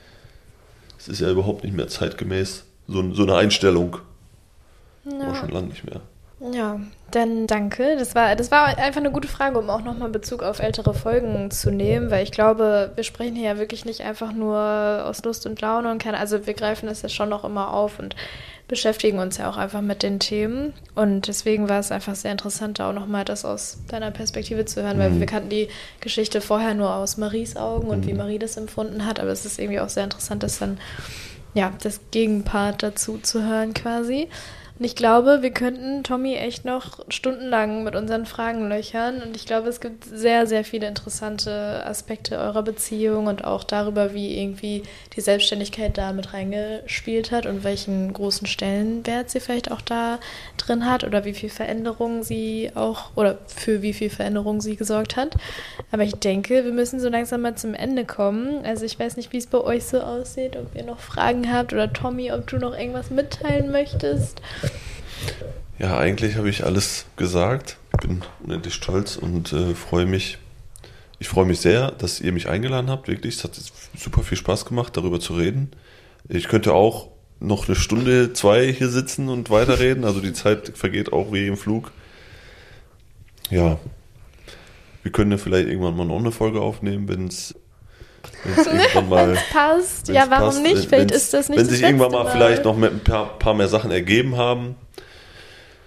Es ist ja überhaupt nicht mehr zeitgemäß, so, so eine Einstellung. Aber schon lange nicht mehr. Ja, dann danke. Das war, das war einfach eine gute Frage, um auch nochmal Bezug auf ältere Folgen zu nehmen, weil ich glaube, wir sprechen hier ja wirklich nicht einfach nur aus Lust und Laune und keine, also wir greifen das ja schon noch immer auf und beschäftigen uns ja auch einfach mit den Themen. Und deswegen war es einfach sehr interessant, da auch nochmal das aus deiner Perspektive zu hören, weil wir kannten die Geschichte vorher nur aus Maries Augen und wie Marie das empfunden hat, aber es ist irgendwie auch sehr interessant, das dann ja, das Gegenpart dazu zu hören quasi. Und ich glaube, wir könnten Tommy echt noch stundenlang mit unseren Fragen löchern. Und ich glaube, es gibt sehr, sehr viele interessante Aspekte eurer Beziehung und auch darüber, wie irgendwie die Selbstständigkeit da mit reingespielt hat und welchen großen Stellenwert sie vielleicht auch da drin hat oder wie viel Veränderung sie auch oder für wie viel Veränderung sie gesorgt hat. Aber ich denke, wir müssen so langsam mal zum Ende kommen. Also ich weiß nicht, wie es bei euch so aussieht, ob ihr noch Fragen habt oder Tommy, ob du noch irgendwas mitteilen möchtest. [laughs] Ja, eigentlich habe ich alles gesagt. Ich bin unendlich stolz und äh, freue mich. Ich freue mich sehr, dass ihr mich eingeladen habt. Wirklich, es hat super viel Spaß gemacht, darüber zu reden. Ich könnte auch noch eine Stunde, zwei hier sitzen und weiterreden. Also die Zeit vergeht auch wie im Flug. Ja, wir können ja vielleicht irgendwann mal noch eine Folge aufnehmen, wenn es [laughs] mal Wenn's passt. Ja, warum passt. nicht? Wenn- Vielleicht ist das nicht Wenn das sich irgendwann letzte mal vielleicht noch mit ein paar, paar mehr Sachen ergeben haben.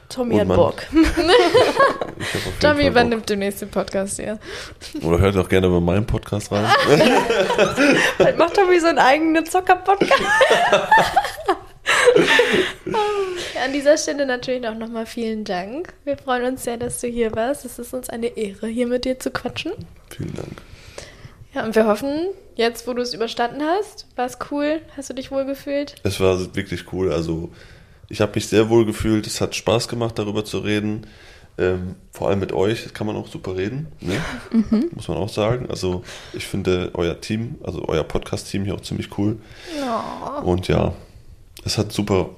Tommy hat Bock. [laughs] Tommy übernimmt den nächsten Podcast hier. Oder hört auch gerne bei meinem Podcast rein. [laughs] Bald macht Tommy so einen eigenen Zocker-Podcast. An dieser Stelle natürlich auch nochmal vielen Dank. Wir freuen uns sehr, dass du hier warst. Es ist uns eine Ehre, hier mit dir zu quatschen. Vielen Dank. Ja, und wir hoffen, jetzt, wo du es überstanden hast, war es cool. Hast du dich wohl gefühlt? Es war wirklich cool. Also ich habe mich sehr wohl gefühlt. Es hat Spaß gemacht, darüber zu reden. Ähm, vor allem mit euch kann man auch super reden, ne? [laughs] muss man auch sagen. Also ich finde euer Team, also euer Podcast-Team hier auch ziemlich cool. Und ja, es hat super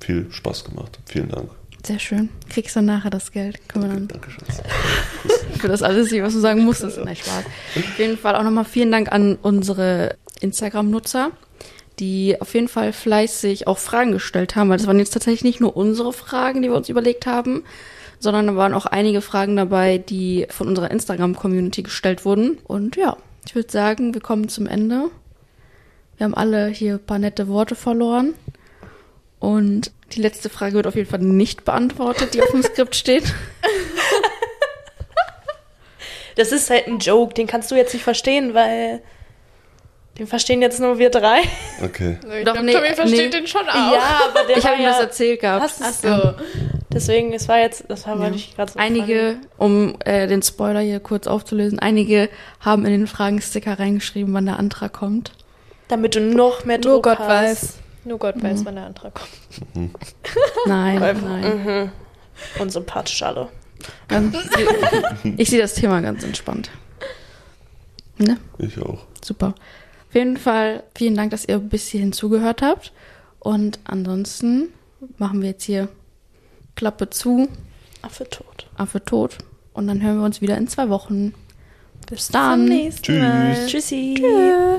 viel Spaß gemacht. Vielen Dank. Sehr schön. Kriegst du nachher das Geld? Können wir dann Danke, Schatz. [laughs] für das alles, was du sagen musstest. Nein, Spaß. Auf jeden Fall auch nochmal vielen Dank an unsere Instagram-Nutzer. die auf jeden Fall fleißig auch Fragen gestellt haben, weil das waren jetzt tatsächlich nicht nur unsere Fragen, die wir uns überlegt haben, sondern da waren auch einige Fragen dabei, die von unserer Instagram-Community gestellt wurden. Und ja, ich würde sagen, wir kommen zum Ende. Wir haben alle hier ein paar nette Worte verloren. Und die letzte Frage wird auf jeden Fall nicht beantwortet, die auf dem Skript steht. Das ist halt ein Joke, den kannst du jetzt nicht verstehen, weil den verstehen jetzt nur wir drei. Okay. Ich Doch, glaub, nee, Tommy versteht nee. den schon auch. Ja, aber der Ich habe ihm ja, das erzählt gehabt. Hast Ach so. Deswegen, es war jetzt, das war Ja. nicht gerade so. Einige, um äh, den Spoiler hier kurz aufzulösen, einige haben in den Fragensticker reingeschrieben, wann der Antrag kommt. Damit du noch mehr Nur Druck Gott hast. weiß. Nur Gott weiß, wann der Antrag kommt. Nein, Weil- nein. Mhm. Unsympathisch alle. Ganz, ich sehe das Thema ganz entspannt. Ne? Ich auch. Super. Auf jeden Fall vielen Dank, dass ihr bis hierhin zugehört habt. Und ansonsten machen wir jetzt hier Klappe zu, Affe tot. Affe tot. Und dann hören wir uns wieder in zwei Wochen. Bis Zum dann. nächsten Tschüss. Mal. Tschüssi. Tschö.